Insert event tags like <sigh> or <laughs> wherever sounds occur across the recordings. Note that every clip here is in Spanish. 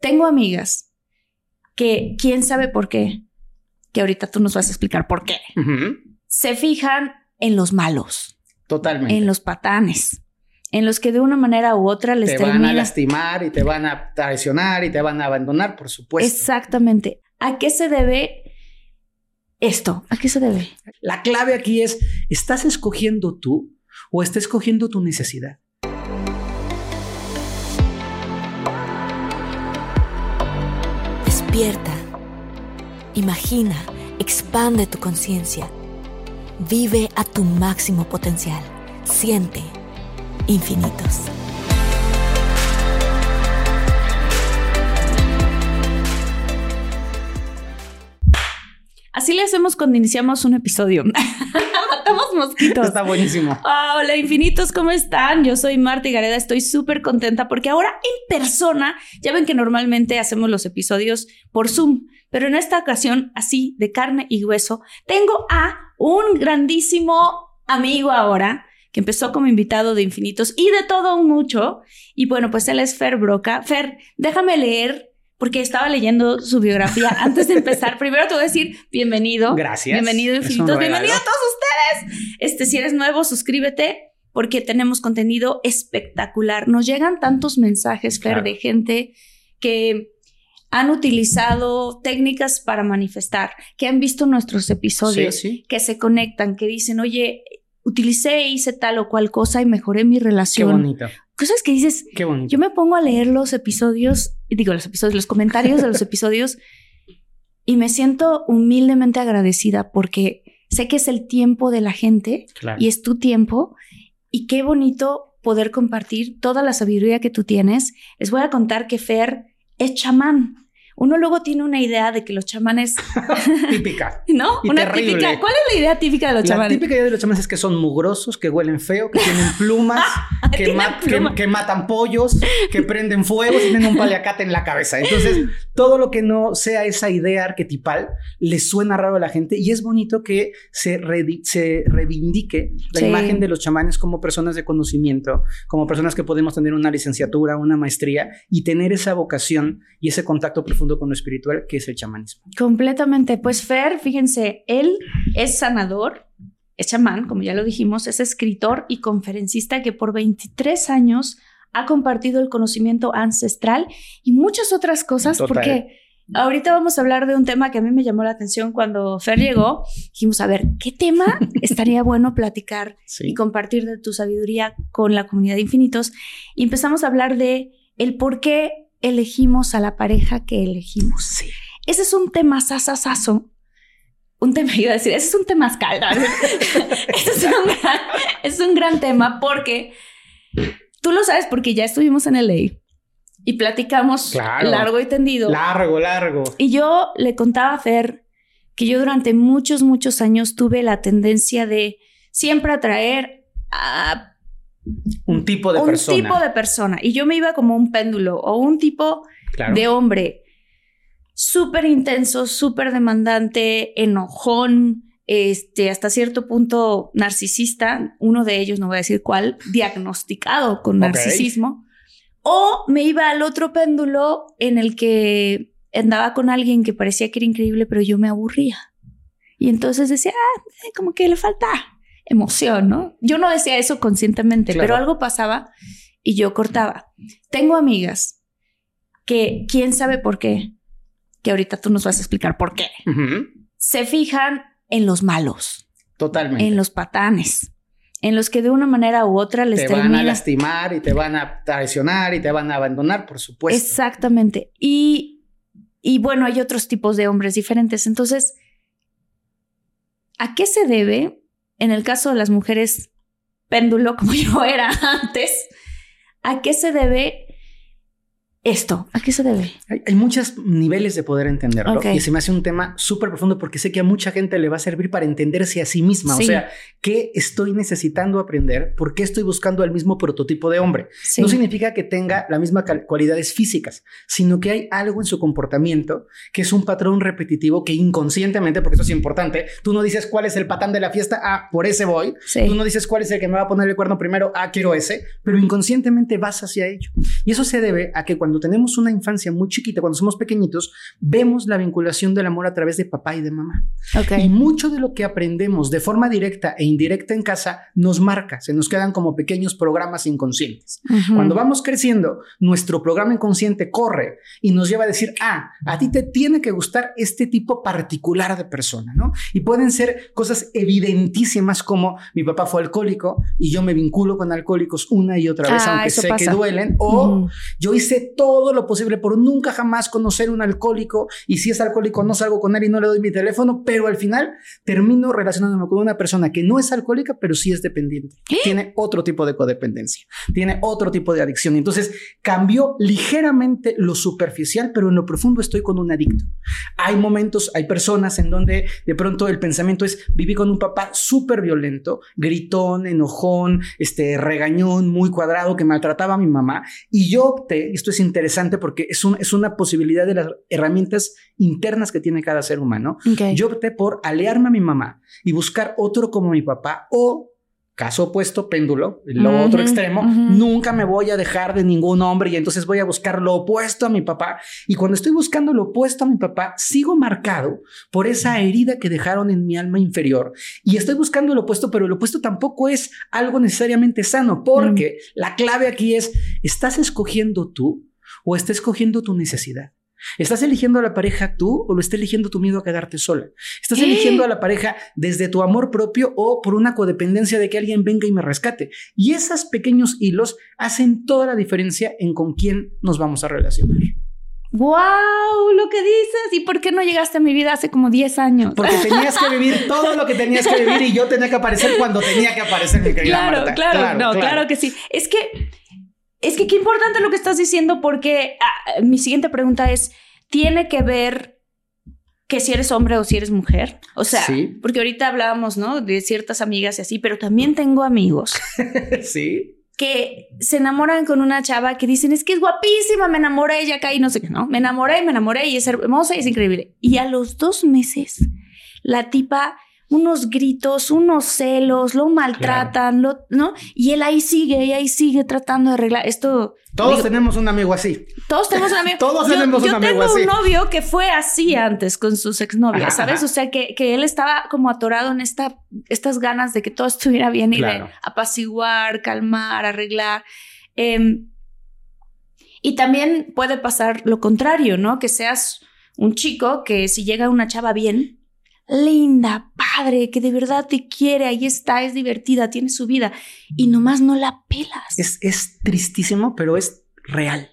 Tengo amigas que, quién sabe por qué, que ahorita tú nos vas a explicar por qué, se fijan en los malos. Totalmente. En los patanes. En los que de una manera u otra les te van a lastimar y te van a traicionar y te van a abandonar, por supuesto. Exactamente. ¿A qué se debe esto? ¿A qué se debe? La clave aquí es, ¿estás escogiendo tú o estás escogiendo tu necesidad? Despierta. Imagina, expande tu conciencia. Vive a tu máximo potencial. Siente infinitos. Así le hacemos cuando iniciamos un episodio. <laughs> Matamos mosquitos. Está buenísimo. Hola, infinitos, ¿cómo están? Yo soy Marta Gareda, estoy súper contenta porque ahora en persona, ya ven que normalmente hacemos los episodios por Zoom, pero en esta ocasión, así de carne y hueso, tengo a un grandísimo amigo ahora que empezó como invitado de Infinitos y de todo un mucho. Y bueno, pues él es Fer Broca. Fer, déjame leer porque estaba leyendo su biografía <laughs> antes de empezar. Primero te voy a decir bienvenido. Gracias. Bienvenido Infinitos. Bienvenido a todos ustedes. Este, si eres nuevo, suscríbete porque tenemos contenido espectacular. Nos llegan tantos mensajes, Fer, de gente que han utilizado técnicas para manifestar, que han visto nuestros episodios, que se conectan, que dicen, oye, utilicé, hice tal o cual cosa y mejoré mi relación. Qué bonito. Cosas que dices, Qué bonito. yo me pongo a leer los episodios, digo los episodios, los comentarios de los <laughs> episodios y me siento humildemente agradecida porque sé que es el tiempo de la gente y es tu tiempo y qué bonito poder compartir toda la sabiduría que tú tienes. Les voy a contar que Fer es chamán uno luego tiene una idea de que los chamanes... <laughs> típica. <laughs> ¿No? una típica. ¿Cuál es la idea típica de los chamanes? La típica idea de los chamanes es que son mugrosos, que huelen feo, que tienen plumas, <laughs> que, que, matan pollos, que prenden fuego y tienen un paliacate en la cabeza. Entonces, todo lo que no sea esa idea arquetipal le suena raro a la gente y es bonito que se, se reivindique la imagen de los chamanes como personas de conocimiento, como personas que podemos tener una licenciatura, una maestría y tener esa vocación y ese contacto profundo con lo espiritual, que es el chamanismo. Completamente. Pues Fer, fíjense, él es sanador, es chamán, como ya lo dijimos, es escritor y conferencista que por 23 años ha compartido el conocimiento ancestral y muchas otras cosas, porque ahorita vamos a hablar de un tema que a mí me llamó la atención cuando Fer llegó. Dijimos, a ver, ¿qué tema <laughs> estaría bueno platicar y compartir de tu sabiduría con la comunidad de infinitos? Y empezamos a hablar de el por qué elegimos a la pareja que elegimos. Sí. Ese es un tema sasasaso. Un tema, <laughs> iba a decir, ese es un tema escalda. <laughs> ese es un, gran, es un gran tema porque tú lo sabes porque ya estuvimos en el ley y platicamos largo y tendido. Largo, largo. Y yo le contaba a Fer que yo durante muchos, muchos años tuve la tendencia de siempre atraer a un tipo de persona. Un tipo de persona. Y yo me iba como un péndulo o un tipo de hombre súper intenso, súper demandante, enojón, este, hasta cierto punto narcisista, uno de ellos, no voy a decir cuál, diagnosticado con narcisismo. O me iba al otro péndulo en el que andaba con alguien que parecía que era increíble, pero yo me aburría. Y entonces decía, ah, como que le falta emoción, ¿no? Yo no decía eso conscientemente, pero algo pasaba y yo cortaba. Tengo amigas que, quién sabe por qué, que ahorita tú nos vas a explicar por qué, se fijan en los malos. Totalmente. En los patanes. En los que de una manera u otra les te van a lastimar y te van a traicionar y te van a abandonar, por supuesto. Exactamente. Y, y bueno, hay otros tipos de hombres diferentes. Entonces, ¿a qué se debe en el caso de las mujeres péndulo, <laughs> como yo era antes, ¿a qué se debe esto? ¿A qué se debe? Hay, muchos niveles de poder entenderlo y se me hace un tema súper profundo porque sé que a mucha gente le va a servir para entenderse a sí misma. O sea, ¿qué estoy necesitando aprender? ¿Por qué estoy buscando el mismo prototipo de hombre? No significa que tenga las mismas cualidades físicas, sino que hay algo en su comportamiento que es un patrón repetitivo que inconscientemente, porque eso es importante, tú no dices cuál es el patán de la fiesta, ah, por ese voy. Tú no dices cuál es el que me va a poner el cuerno primero, ah, quiero ese, pero inconscientemente vas hacia ello. Y eso se debe a que cuando cuando tenemos una infancia muy chiquita, cuando somos pequeñitos, vemos la vinculación del amor a través de papá y de mamá. Y mucho de lo que aprendemos de forma directa e indirecta en casa nos marca, se nos quedan como pequeños programas inconscientes. Cuando vamos creciendo, nuestro programa inconsciente corre y nos lleva a decir, ah, a ti te tiene que gustar este tipo particular de persona, ¿no? Y pueden ser cosas evidentísimas como mi papá fue alcohólico y yo me vinculo con alcohólicos una y otra vez, ah, aunque sé que duelen, o yo hice todo lo posible por nunca jamás conocer un alcohólico y si es alcohólico no salgo con él y no le doy mi teléfono, pero al final termino relacionándome con una persona que no es alcohólica, pero sí es dependiente. ¿Eh? Tiene otro tipo de codependencia, tiene otro tipo de adicción. Entonces cambió ligeramente lo superficial, pero en lo profundo estoy con un adicto. Hay momentos, hay personas en donde de pronto el pensamiento es viví con un papá súper violento, gritón, enojón, este regañón, muy cuadrado, que maltrataba a mi mamá. Y yo opté, esto es interesante porque es, un, es una posibilidad de las herramientas internas que tiene cada ser humano. Yo opté por alearme a mi mamá y buscar otro como mi papá o Caso opuesto, péndulo, lo otro extremo, nunca me voy a dejar de ningún hombre y entonces voy a buscar lo opuesto a mi papá. Y cuando estoy buscando lo opuesto a mi papá, sigo marcado por esa herida que dejaron en mi alma inferior. Y estoy buscando lo opuesto, pero lo opuesto tampoco es algo necesariamente sano, porque la clave aquí es, ¿estás escogiendo tú o estás escogiendo tu necesidad? ¿Estás eligiendo a la pareja tú o lo estás eligiendo tu miedo a quedarte sola? ¿Estás eligiendo a la pareja desde tu amor propio o por una codependencia de que alguien venga y me rescate? Y esos pequeños hilos hacen toda la diferencia en con quién nos vamos a relacionar. ¡Wow! Lo que dices. ¿Y por qué no llegaste a mi vida hace como 10 años? Porque <laughs> tenías que vivir todo lo que tenías que vivir y yo tenía que aparecer cuando tenía que aparecer, mi querida claro, Claro, claro, no, claro que sí. Es que es que qué importante lo que estás diciendo porque ah, mi siguiente pregunta es, ¿tiene que ver que si eres hombre o si eres mujer? O sea, porque ahorita hablábamos, ¿no? De ciertas amigas y así, pero también tengo amigos. <laughs> sí. Que se enamoran con una chava que dicen, es que es guapísima, me enamoré ella acá y no sé qué, ¿no? Me enamoré y me enamoré y es hermosa y es increíble. Y a los dos meses, la tipa unos gritos, unos celos, lo maltratan, lo, ¿no? Y él ahí sigue, y ahí sigue tratando de arreglar esto. Todos tenemos un amigo así. Todos tenemos un amigo. <laughs> todos tenemos un amigo así. Yo tengo un novio que fue así antes con sus exnovias, ¿sabes? O sea, que, que, él estaba como atorado en esta, estas ganas de que todo estuviera bien y de apaciguar, calmar, arreglar. Em, y también puede pasar lo contrario, ¿no? Que seas un chico que si llega una chava bien, linda, padre, que de verdad te quiere, ahí está, es divertida, tiene su vida y nomás no la pelas. Es, es tristísimo, pero es real.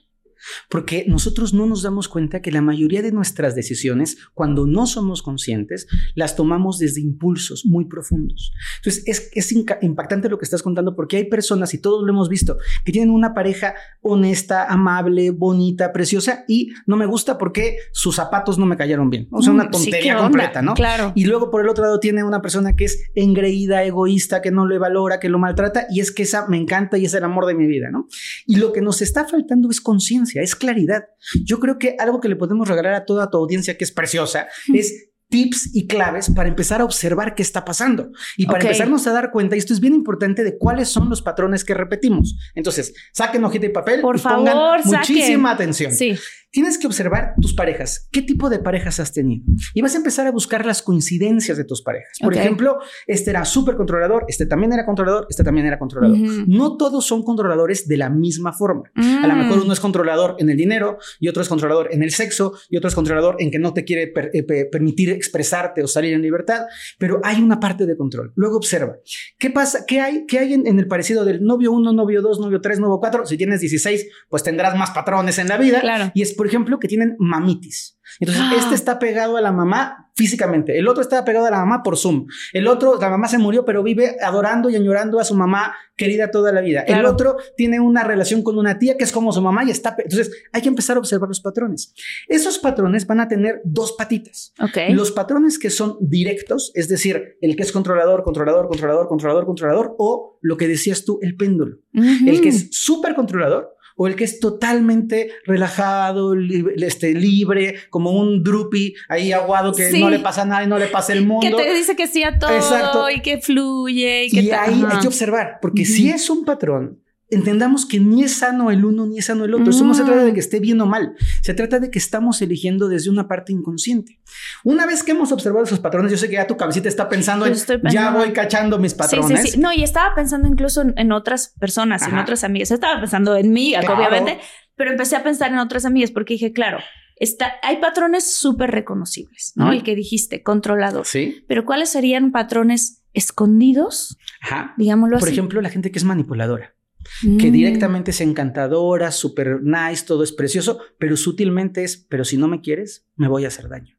Porque nosotros no nos damos cuenta que la mayoría de nuestras decisiones, cuando no somos conscientes, las tomamos desde impulsos muy profundos. Entonces, es, es impactante lo que estás contando porque hay personas, y todos lo hemos visto, que tienen una pareja honesta, amable, bonita, preciosa, y no me gusta porque sus zapatos no me cayeron bien. O sea, una mm, tontería completa, ¿no? Claro. Y luego, por el otro lado, tiene una persona que es engreída, egoísta, que no le valora, que lo maltrata, y es que esa me encanta y es el amor de mi vida, ¿no? Y lo que nos está faltando es conciencia es claridad. Yo creo que algo que le podemos regalar a toda tu audiencia que es preciosa es tips y claves para empezar a observar qué está pasando y para empezarnos a dar cuenta, y esto es bien importante, de cuáles son los patrones que repetimos. Entonces, saquen hojita y papel Por y favor, pongan muchísima atención. Sí. Tienes que observar tus parejas, qué tipo de parejas has tenido y vas a empezar a buscar las coincidencias de tus parejas. Por ejemplo, este era súper controlador, este también era controlador, este también era controlador. No todos son controladores de la misma forma. A lo mm. mejor uno es controlador en el dinero y otro es controlador en el sexo y otro es controlador en que no te quiere eh, permitir expresarte o salir en libertad, pero hay una parte de control. Luego observa, ¿qué pasa? ¿Qué hay, qué hay en, el parecido del novio 1, novio 2, novio 3, novio 4? Si tienes 16, pues tendrás más patrones en la vida. Claro. Y es por ejemplo, que tienen mamitis. Entonces, este está pegado a la mamá físicamente, el otro está pegado a la mamá por Zoom, el otro, la mamá se murió, pero vive adorando y añorando a su mamá querida toda la vida. El otro tiene una relación con una tía que es como su mamá y está... Entonces, hay que empezar a observar los patrones. Esos patrones van a tener dos patitas. Los patrones que son directos, es decir, el que es controlador, controlador, controlador, controlador, controlador, o lo que decías tú, el péndulo. El que es súper controlador o el que es totalmente relajado, este, libre, como un drupi ahí aguado que no le pasa nada y no le pasa el mundo. Que te dice que sí a todo y que fluye. Y, que y ahí hay que observar, porque si es un patrón entendamos que ni es sano el uno ni es sano el otro. Eso no se trata de que esté bien o mal, se trata de que estamos eligiendo desde una parte inconsciente. Una vez que hemos observado esos patrones, yo sé que ya tu cabecita está pensando en, ya voy cachando mis patrones. Sí, sí, sí. No, y estaba pensando incluso en, otras personas, en otras amigas. Estaba pensando en mí, obviamente, pero empecé a pensar en otras amigas porque dije, claro, Está, hay patrones súper reconocibles, ¿no? El que dijiste, controlador. Sí. Pero ¿cuáles serían patrones escondidos? Ajá. Digámoslo Por así. Por ejemplo, la gente que es manipuladora que mm. directamente es encantadora, super nice, todo es precioso, pero sutilmente es, pero si no me quieres, me voy a hacer daño.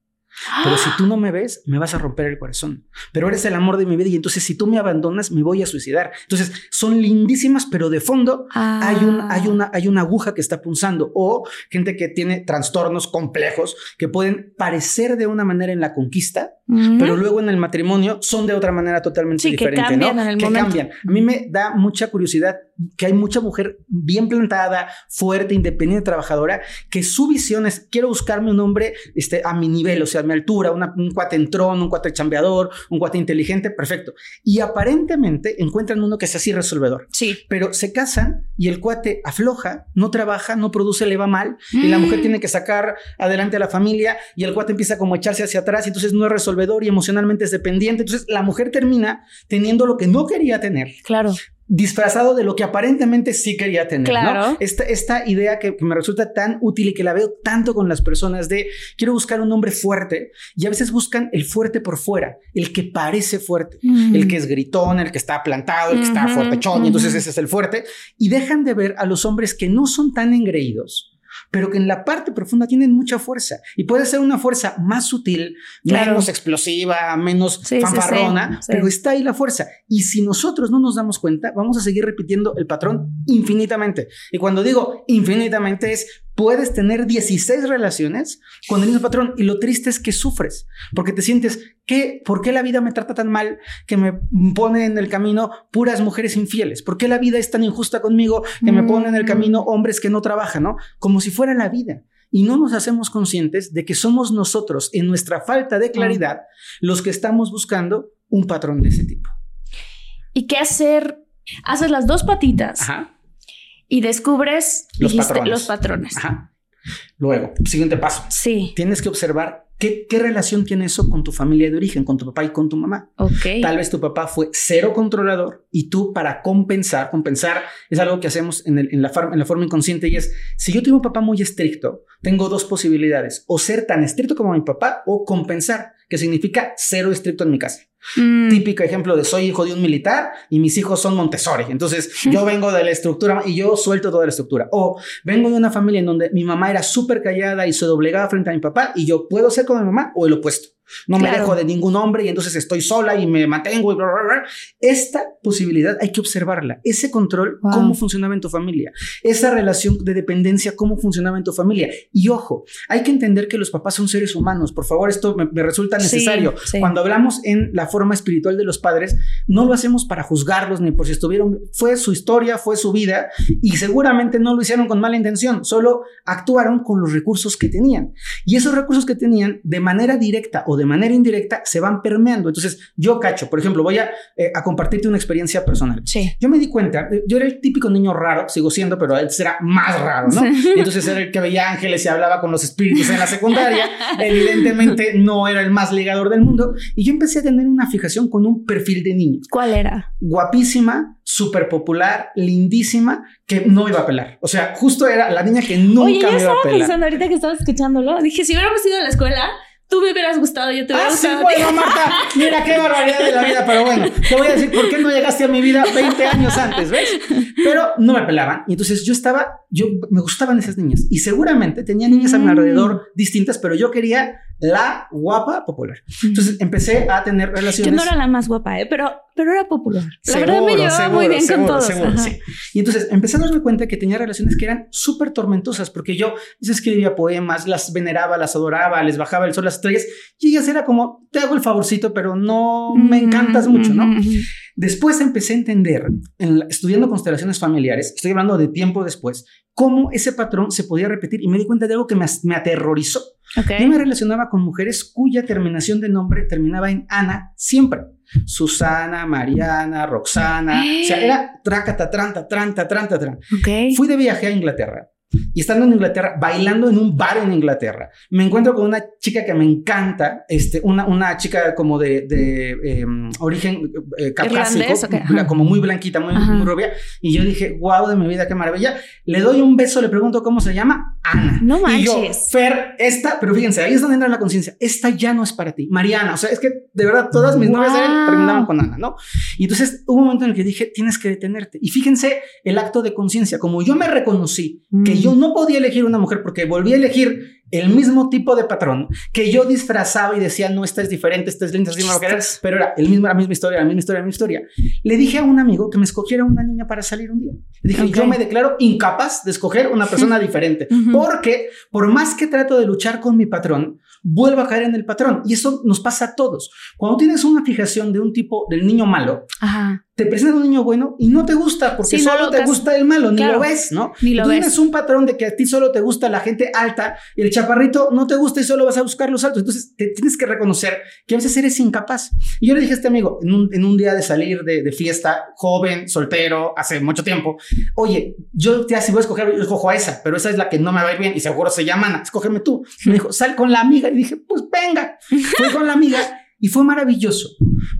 Pero si tú no me ves, me vas a romper el corazón. Pero eres el amor de mi vida y entonces si tú me abandonas, me voy a suicidar. Entonces son lindísimas, pero de fondo hay, un, hay, ah. una, hay una aguja que está punzando. O gente que tiene trastornos complejos que pueden parecer de una manera en la conquista, pero luego en el matrimonio son de otra manera totalmente diferente. Que cambian en el que cambian. A mí me da mucha curiosidad que hay mucha mujer bien plantada, fuerte, independiente, trabajadora, que su visión es quiero buscarme un hombre este, a mi nivel, o sea, mi altura, un cuate entrón, un cuate chambeador, un cuate inteligente, perfecto. Y aparentemente encuentran uno que es así resolvedor. Sí. Pero se casan y el cuate afloja, no trabaja, no produce, le va mal, y la mujer mm. tiene que sacar adelante a la familia y el cuate empieza como a echarse hacia atrás y entonces no es resolvedor y emocionalmente es dependiente. Entonces la mujer termina teniendo lo que no quería tener. Claro disfrazado de lo que aparentemente sí quería tener. Claro. Esta, esta idea que, me resulta tan útil y que la veo tanto con las personas de quiero buscar un hombre fuerte y a veces buscan el fuerte por fuera, el que parece fuerte, el que es gritón, el que está plantado, el que está fuertechón, y entonces ese es el fuerte, y dejan de ver a los hombres que no son tan engreídos pero que en la parte profunda tienen mucha fuerza y puede ser una fuerza más sutil, menos explosiva, menos fanfarrona, pero está ahí la fuerza. Y si nosotros no nos damos cuenta, vamos a seguir repitiendo el patrón infinitamente. Y cuando digo infinitamente es puedes tener 16 relaciones con el mismo patrón y lo triste es que sufres porque te sientes que ¿por qué la vida me trata tan mal que me pone en el camino puras mujeres infieles? ¿Por qué la vida es tan injusta conmigo que me pone en el camino mm. hombres que no trabajan, ¿no? Como si fuera la vida. Y no nos hacemos conscientes de que somos nosotros en nuestra falta de claridad los que estamos buscando un patrón de ese tipo. ¿Y qué hacer? Haces las dos patitas. Ajá y descubres los patrones. Los patrones. Luego, siguiente paso. Sí. Tienes que observar qué, qué, relación tiene eso con tu familia de origen, con tu papá y con tu mamá. Ok. Tal vez tu papá fue cero controlador y tú para compensar, compensar es algo que hacemos en, el, en, la, en la forma inconsciente y es, si yo tengo un papá muy estricto, tengo dos posibilidades, o ser tan estricto como mi papá o compensar, que significa cero estricto en mi casa. Mm. Típico ejemplo de soy hijo de un militar y mis hijos son Montessori. Entonces yo vengo de la estructura y yo suelto toda la estructura. O vengo de una familia en donde mi mamá era súper callada y se doblegaba frente a mi papá y yo puedo ser como mi mamá o el opuesto. No me dejo de ningún hombre y entonces estoy sola y me mantengo y Esta posibilidad hay que observarla. Ese control, cómo funcionaba en tu familia. Esa relación de dependencia, cómo funcionaba en tu familia. Y ojo, hay que entender que los papás son seres humanos. Por favor, esto me, resulta necesario. Cuando hablamos en la forma espiritual de los padres, no lo hacemos para juzgarlos ni por si estuvieron. Fue su historia, fue su vida y seguramente no lo hicieron con mala intención. Solo actuaron con los recursos que tenían. Y esos recursos que tenían de manera directa o de manera indirecta se van permeando. Entonces, yo cacho, por ejemplo, voy a, eh, a compartirte una experiencia personal. Sí. Yo me di cuenta, eh, yo era el típico niño raro, sigo siendo, pero él era más raro, ¿no? <laughs> entonces era el que veía ángeles y hablaba con los espíritus en la secundaria. <laughs> Evidentemente no era el más ligador del mundo. Y yo empecé a tener una fijación con un perfil de niño. ¿Cuál era? Guapísima, súper popular, lindísima, que no iba a pelar. O sea, justo era la niña que nunca Oye, yo me iba a pelar. pensando ahorita que estaba escuchándolo, dije, si hubiéramos ido a la escuela, tú me hubieras gustado, yo te hubiera ah, gustado. Sí, bueno, Marta, mira qué barbaridad de la vida, pero bueno, te voy a decir por qué no llegaste a mi vida 20 años antes, ¿ves? Pero no me pelaban y entonces yo estaba, yo me gustaban esas niñas y seguramente tenía niñas a mi mm. alrededor distintas, pero yo quería la guapa popular. Entonces empecé a tener relaciones. Yo no era la más guapa, ¿eh? pero, pero era popular. La verdad me llevaba muy bien con todos. sí. Y entonces empecé a darme cuenta que tenía relaciones que eran súper tormentosas porque yo les escribía poemas, las veneraba, las adoraba, les bajaba el sol, las estrellas y ellas era como, te hago el favorcito, pero no me encantas mucho, ¿no? Después empecé a entender, estudiando constelaciones familiares, estoy hablando de tiempo después, cómo ese patrón se podía repetir y me di cuenta de algo que me, me aterrorizó. Yo me relacionaba con mujeres cuya terminación de nombre terminaba en Ana siempre. Susana, Mariana, Roxana. O sea, era tracata, tranta, tranta, tranta, tranta. Fui de viaje a Inglaterra y estando en Inglaterra, bailando en un bar en Inglaterra, me encuentro con una chica que me encanta, este, una, una chica como de, de em, origen eh, caucásico, como muy blanquita, muy, rubia, y yo dije, wow, de mi vida, qué maravilla. Le doy un beso, le pregunto cómo se llama, Ana. No manches. Y yo, Fer, esta, pero fíjense, ahí es donde entra la conciencia, esta ya no es para ti. Mariana, o sea, es que de verdad todas mis novias terminaban con Ana, ¿no? Y entonces hubo un momento en el que dije, tienes que detenerte. Y fíjense el acto de conciencia, como yo me reconocí que yo no podía elegir una mujer porque volví a elegir el mismo tipo de patrón que yo disfrazaba y decía, no, esta es diferente, esta es linda, pero era el mismo, la misma historia, la misma historia, la misma historia. Le dije a un amigo que me escogiera una niña para salir un día. Le dije, yo me declaro incapaz de escoger una persona diferente, porque por más que trato de luchar con mi patrón, vuelvo a caer en el patrón. Y eso nos pasa a todos. Cuando tienes una fijación de un tipo, del niño malo, te presenta un niño bueno y no te gusta porque solo te gusta el malo, ni lo ves, ¿no? Ni lo Tú tienes un patrón de que a ti solo te gusta la gente alta y el chaparrito no te gusta y solo vas a buscar los altos. Entonces te tienes que reconocer que a veces eres incapaz. Y yo le dije a este amigo, en un, en un día de salir de, de, fiesta, joven, soltero, hace mucho tiempo, oye, yo ya si voy a escoger, yo escojo a esa, pero esa es la que no me va a ir bien y seguro se llama Ana, escógeme tú. Me dijo, sal con la amiga dije, pues venga, fui con la amiga y fue maravilloso,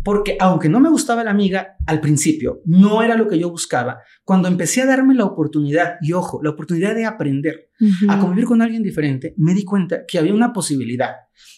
porque aunque no me gustaba la amiga al principio, no era lo que yo buscaba. Cuando empecé a darme la oportunidad, y ojo, la oportunidad de aprender a convivir con alguien diferente, me di cuenta que había una posibilidad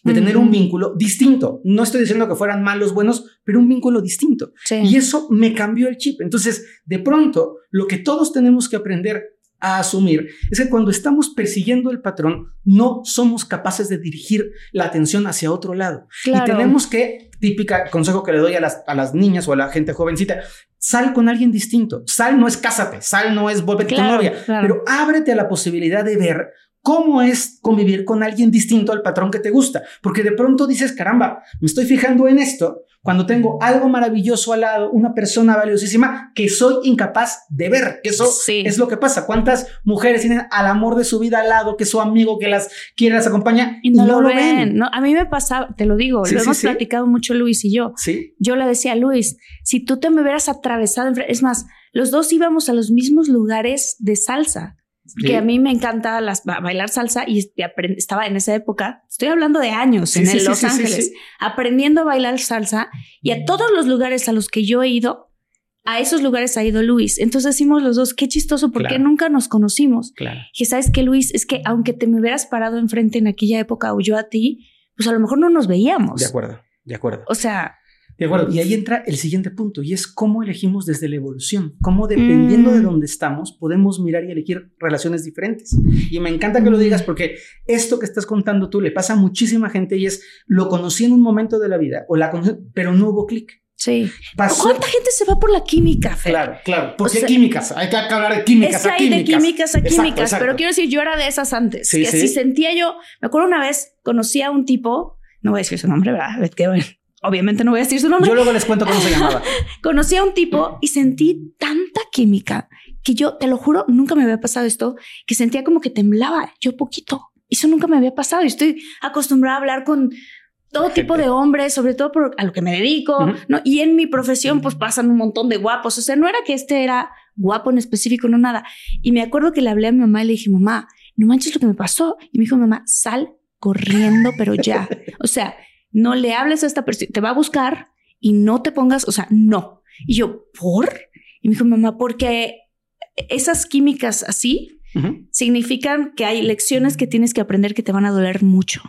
de tener un vínculo distinto. No estoy diciendo que fueran malos, buenos, pero un vínculo distinto. Y eso me cambió el chip. Entonces, de pronto, lo que todos tenemos que aprender a asumir es que cuando estamos persiguiendo el patrón, no somos capaces de dirigir la atención hacia otro lado. Y tenemos que, típica consejo que le doy a las, a las niñas o a la gente jovencita, sal con alguien distinto. Sal no es cásate, sal no es volverte tu novia, pero ábrete a la posibilidad de ver cómo es convivir con alguien distinto al patrón que te gusta. Porque de pronto dices, caramba, me estoy fijando en esto cuando tengo algo maravilloso al lado, una persona valiosísima que soy incapaz de ver. Que eso es lo que pasa. ¿Cuántas mujeres tienen al amor de su vida al lado, que su amigo que las quiere, las acompaña y no, lo, ven? No, a mí me pasaba, te lo digo, lo hemos platicado mucho Luis y yo. Yo le decía a Luis, si tú te me hubieras atravesado, es más, los dos íbamos a los mismos lugares de salsa que a mí me encanta las, bailar salsa y estaba en esa época, estoy hablando de años en Los Ángeles, aprendiendo a bailar salsa y a todos los lugares a los que yo he ido, a esos lugares ha ido Luis. Entonces decimos los dos, qué chistoso, porque nunca nos conocimos. Claro. Y sabes que Luis, es que aunque te me hubieras parado enfrente en aquella época o yo a ti, pues a lo mejor no nos veíamos. De acuerdo, de acuerdo. O sea, de acuerdo. Y ahí entra el siguiente punto y es cómo elegimos desde la evolución, cómo dependiendo de mm. dónde estamos podemos mirar y elegir relaciones diferentes. Y me encanta que lo digas porque esto que estás contando tú le pasa a muchísima gente y es lo conocí en un momento de la vida o la conocí, pero no hubo clic. Sí. ¿Cuánta gente se va por la química, Fer? Claro, claro. ¿Por qué químicas? Hay que hablar de químicas. Es a químicas. de químicas a químicas. Pero quiero decir, yo era de esas antes. que si sentía yo. Me acuerdo una vez, conocí a un tipo, no voy a decir su nombre, ¿verdad? <laughs> Obviamente no voy a decir su nombre. Yo luego les cuento cómo se llamaba. <laughs> Conocí a un tipo y sentí tanta química que yo, te lo juro, nunca me había pasado esto, que sentía como que temblaba yo poquito. Eso nunca me había pasado y estoy acostumbrada a hablar con todo tipo de hombres, sobre todo por a lo que me dedico, ¿no? Y en mi profesión pues pasan un montón de guapos, o sea, no era que este era guapo en específico, no nada. Y me acuerdo que le hablé a mi mamá y le dije, mamá, no manches lo que me pasó. Y me dijo, mamá, sal corriendo, pero ya. <laughs> O sea, no le hables a esta persona, te va a buscar y no te pongas, o sea, no. Y yo, ¿por? Y me dijo, mamá, porque esas químicas así significan que hay lecciones que tienes que aprender que te van a doler mucho.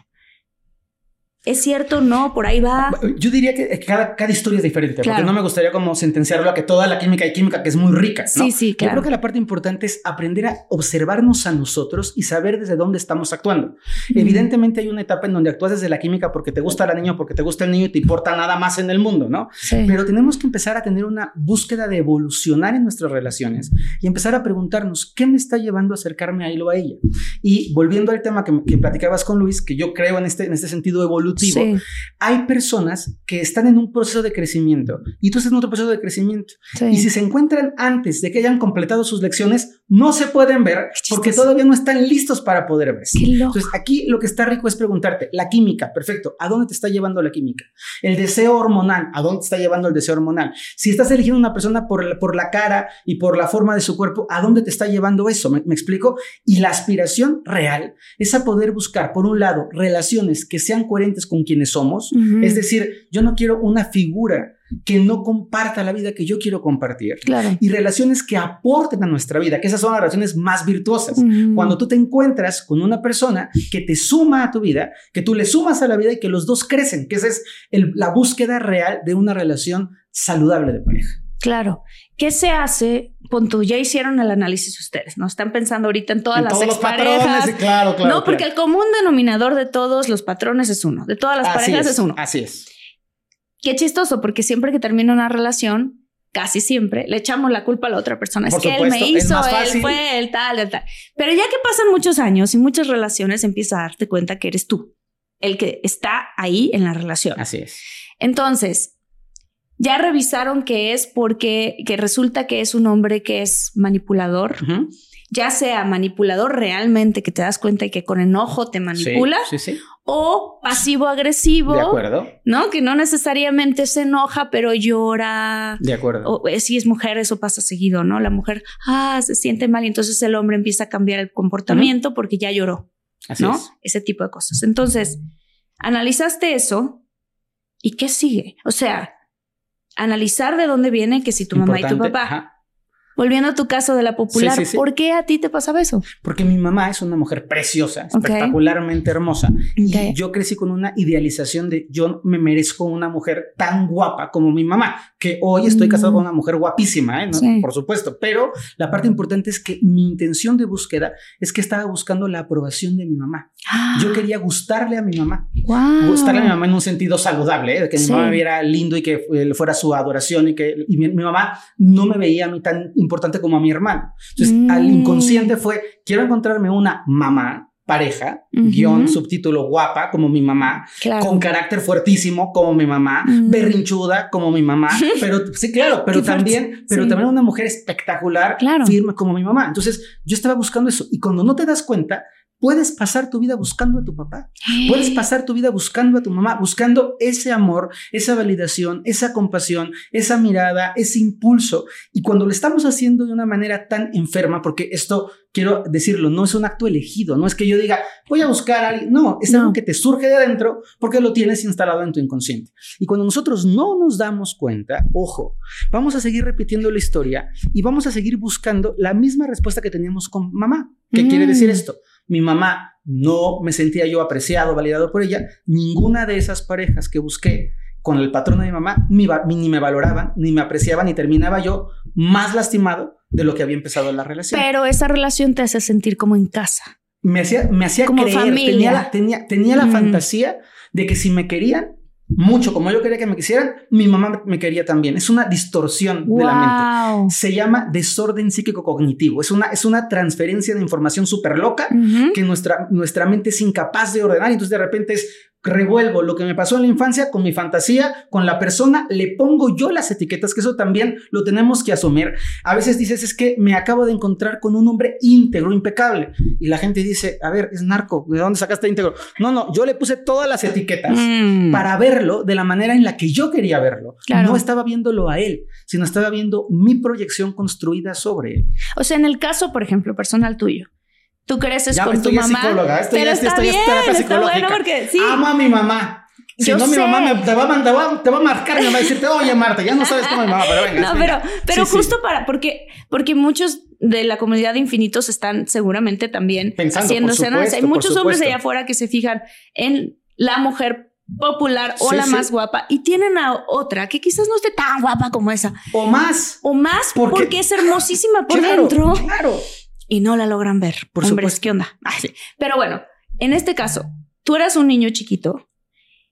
¿Es cierto? No, por ahí va. Yo diría que cada, cada historia es diferente, porque no me gustaría como sentenciarlo a que toda la química y química que es muy rica. ¿no? Sí, sí, claro. Yo creo que la parte importante es aprender a observarnos a nosotros y saber desde dónde estamos actuando. Evidentemente hay una etapa en donde actúas desde la química porque te gusta la niña, porque te gusta el niño y te importa nada más en el mundo, ¿no? Pero tenemos que empezar a tener una búsqueda de evolucionar en nuestras relaciones y empezar a preguntarnos qué me está llevando a acercarme a él o a ella. Y volviendo al tema que, que platicabas con Luis, que yo creo en este, en este sentido evolutivo, hay personas que están en un proceso de crecimiento y tú estás en otro proceso de crecimiento. Y si se encuentran antes de que hayan completado sus lecciones, no se pueden ver porque todavía no están listos para poder verse. Entonces, aquí lo que está rico es preguntarte, la química, perfecto, ¿a dónde te está llevando la química? El deseo hormonal, ¿a dónde te está llevando el deseo hormonal? Si estás eligiendo una persona por la, por la cara y por la forma de su cuerpo, ¿a dónde te está llevando eso? ¿Me, explico? Y la aspiración real es a poder buscar, por un lado, relaciones que sean coherentes con quienes somos, es decir, yo no quiero una figura que no comparta la vida que yo quiero compartir. Y relaciones que aporten a nuestra vida, que esas son las relaciones más virtuosas. Cuando tú te encuentras con una persona que te suma a tu vida, que tú le sumas a la vida y que los dos crecen, que esa es la búsqueda real de una relación saludable de pareja. Claro. ¿Qué se hace? Punto, ya hicieron el análisis ustedes, ¿no? Están pensando ahorita en todas las exparejas. Claro, claro. No, porque el común denominador de todos los patrones es uno, de todas las parejas es uno. Así es. Qué chistoso, porque siempre que termina una relación, casi siempre, le echamos la culpa a la otra persona. es que él me hizo, él fue, él tal, él tal. Pero ya que pasan muchos años y muchas relaciones, empieza a darte cuenta que eres tú, el que está ahí en la relación. Así es. Entonces, ya revisaron que es porque que resulta que es un hombre que es manipulador ya sea manipulador realmente, que te das cuenta y que con enojo te manipula, o pasivo-agresivo, de acuerdo, ¿no? Que no necesariamente se enoja, pero llora. De acuerdo. O, eh, si es mujer, eso pasa seguido, ¿no? La mujer, ah, se siente mal y entonces el hombre empieza a cambiar el comportamiento porque ya lloró, ¿no? Ese tipo de cosas. Entonces, analizaste eso y ¿qué sigue? O sea, analizar de dónde viene que si tu mamá y tu papá Volviendo a tu caso de la popular, ¿por qué a ti te pasaba eso? Porque mi mamá es una mujer preciosa, espectacularmente hermosa. Y yo crecí con una idealización de yo me merezco una mujer tan guapa como mi mamá, que hoy estoy casado con una mujer guapísima, ¿eh? por supuesto. Pero la parte importante es que mi intención de búsqueda es que estaba buscando la aprobación de mi mamá. Yo quería gustarle a mi mamá. Gustarle a mi mamá en un sentido saludable, ¿eh? de que mi mamá me viera lindo y que fuera su adoración y que mi, mi mamá no me veía a mí tan importante importante como a mi hermano. Entonces, al mm. inconsciente fue, quiero encontrarme una mamá, pareja, guion, subtítulo guapa como mi mamá, con carácter fuertísimo como mi mamá, mm. berrinchuda como mi mamá, <laughs> pero sí, claro, pero también, pero también una mujer espectacular, firme como mi mamá. Entonces yo estaba buscando eso y cuando no te das cuenta, Puedes pasar tu vida buscando a tu papá. Puedes pasar tu vida buscando a tu mamá, buscando ese amor, esa validación, esa compasión, esa mirada, ese impulso. Y cuando lo estamos haciendo de una manera tan enferma, porque esto, quiero decirlo, no es un acto elegido, no es que yo diga, voy a buscar a alguien, no, es algo que te surge de adentro porque lo tienes instalado en tu inconsciente. Y cuando nosotros no nos damos cuenta, ojo, vamos a seguir repitiendo la historia y vamos a seguir buscando la misma respuesta que teníamos con mamá. ¿Qué quiere decir mm. esto? Mi mamá no me sentía yo apreciado, validado por ella, ninguna de esas parejas que busqué con el patrón de mi mamá ni, me valoraban, ni me apreciaban, ni terminaba yo más lastimado de lo que había empezado la relación. Pero esa relación te hace sentir como en casa. Me hacía, me hacía como creer, familia. tenía la, tenía, tenía la fantasía de que si me querían, mucho como yo quería que me quisieran, mi mamá me quería también. Es una distorsión de la mente. Se llama desorden psíquico cognitivo. Es una, es una transferencia de información súper loca que nuestra, nuestra mente es incapaz de ordenar. Entonces de repente es revuelvo lo que me pasó en la infancia con mi fantasía, con la persona, le pongo yo las etiquetas, que eso también lo tenemos que asumir. A veces dices, es que me acabo de encontrar con un hombre íntegro, impecable. Y la gente dice, a ver, es narco, ¿de dónde sacaste íntegro? No, no, yo le puse todas las etiquetas mm. para verlo de la manera en la que yo quería verlo. No estaba viéndolo a él, sino estaba viendo mi proyección construida sobre él. O sea, en el caso, por ejemplo, personal tuyo, tú creces ya con tu mamá. Psicóloga, esto pero ya, está bien, está bueno porque sí. Amo a mi mamá. Si no, mi mamá me, te, va, te, va, te, va, a marcar y me va a decir, te voy a llamarte, ya no sabes cómo mi mamá, pero venga. No, pero, pero justo para, porque, porque muchos de la comunidad de infinitos están seguramente también Pensando, haciendo escenas. Hay muchos hombres allá afuera que se fijan en la mujer popular o la más guapa y tienen a otra que quizás no esté tan guapa como esa. O más. O más porque, es hermosísima por dentro. Claro y no la logran ver. Por Hombres, ¿qué onda? Pero bueno, en este caso, tú eras un niño chiquito,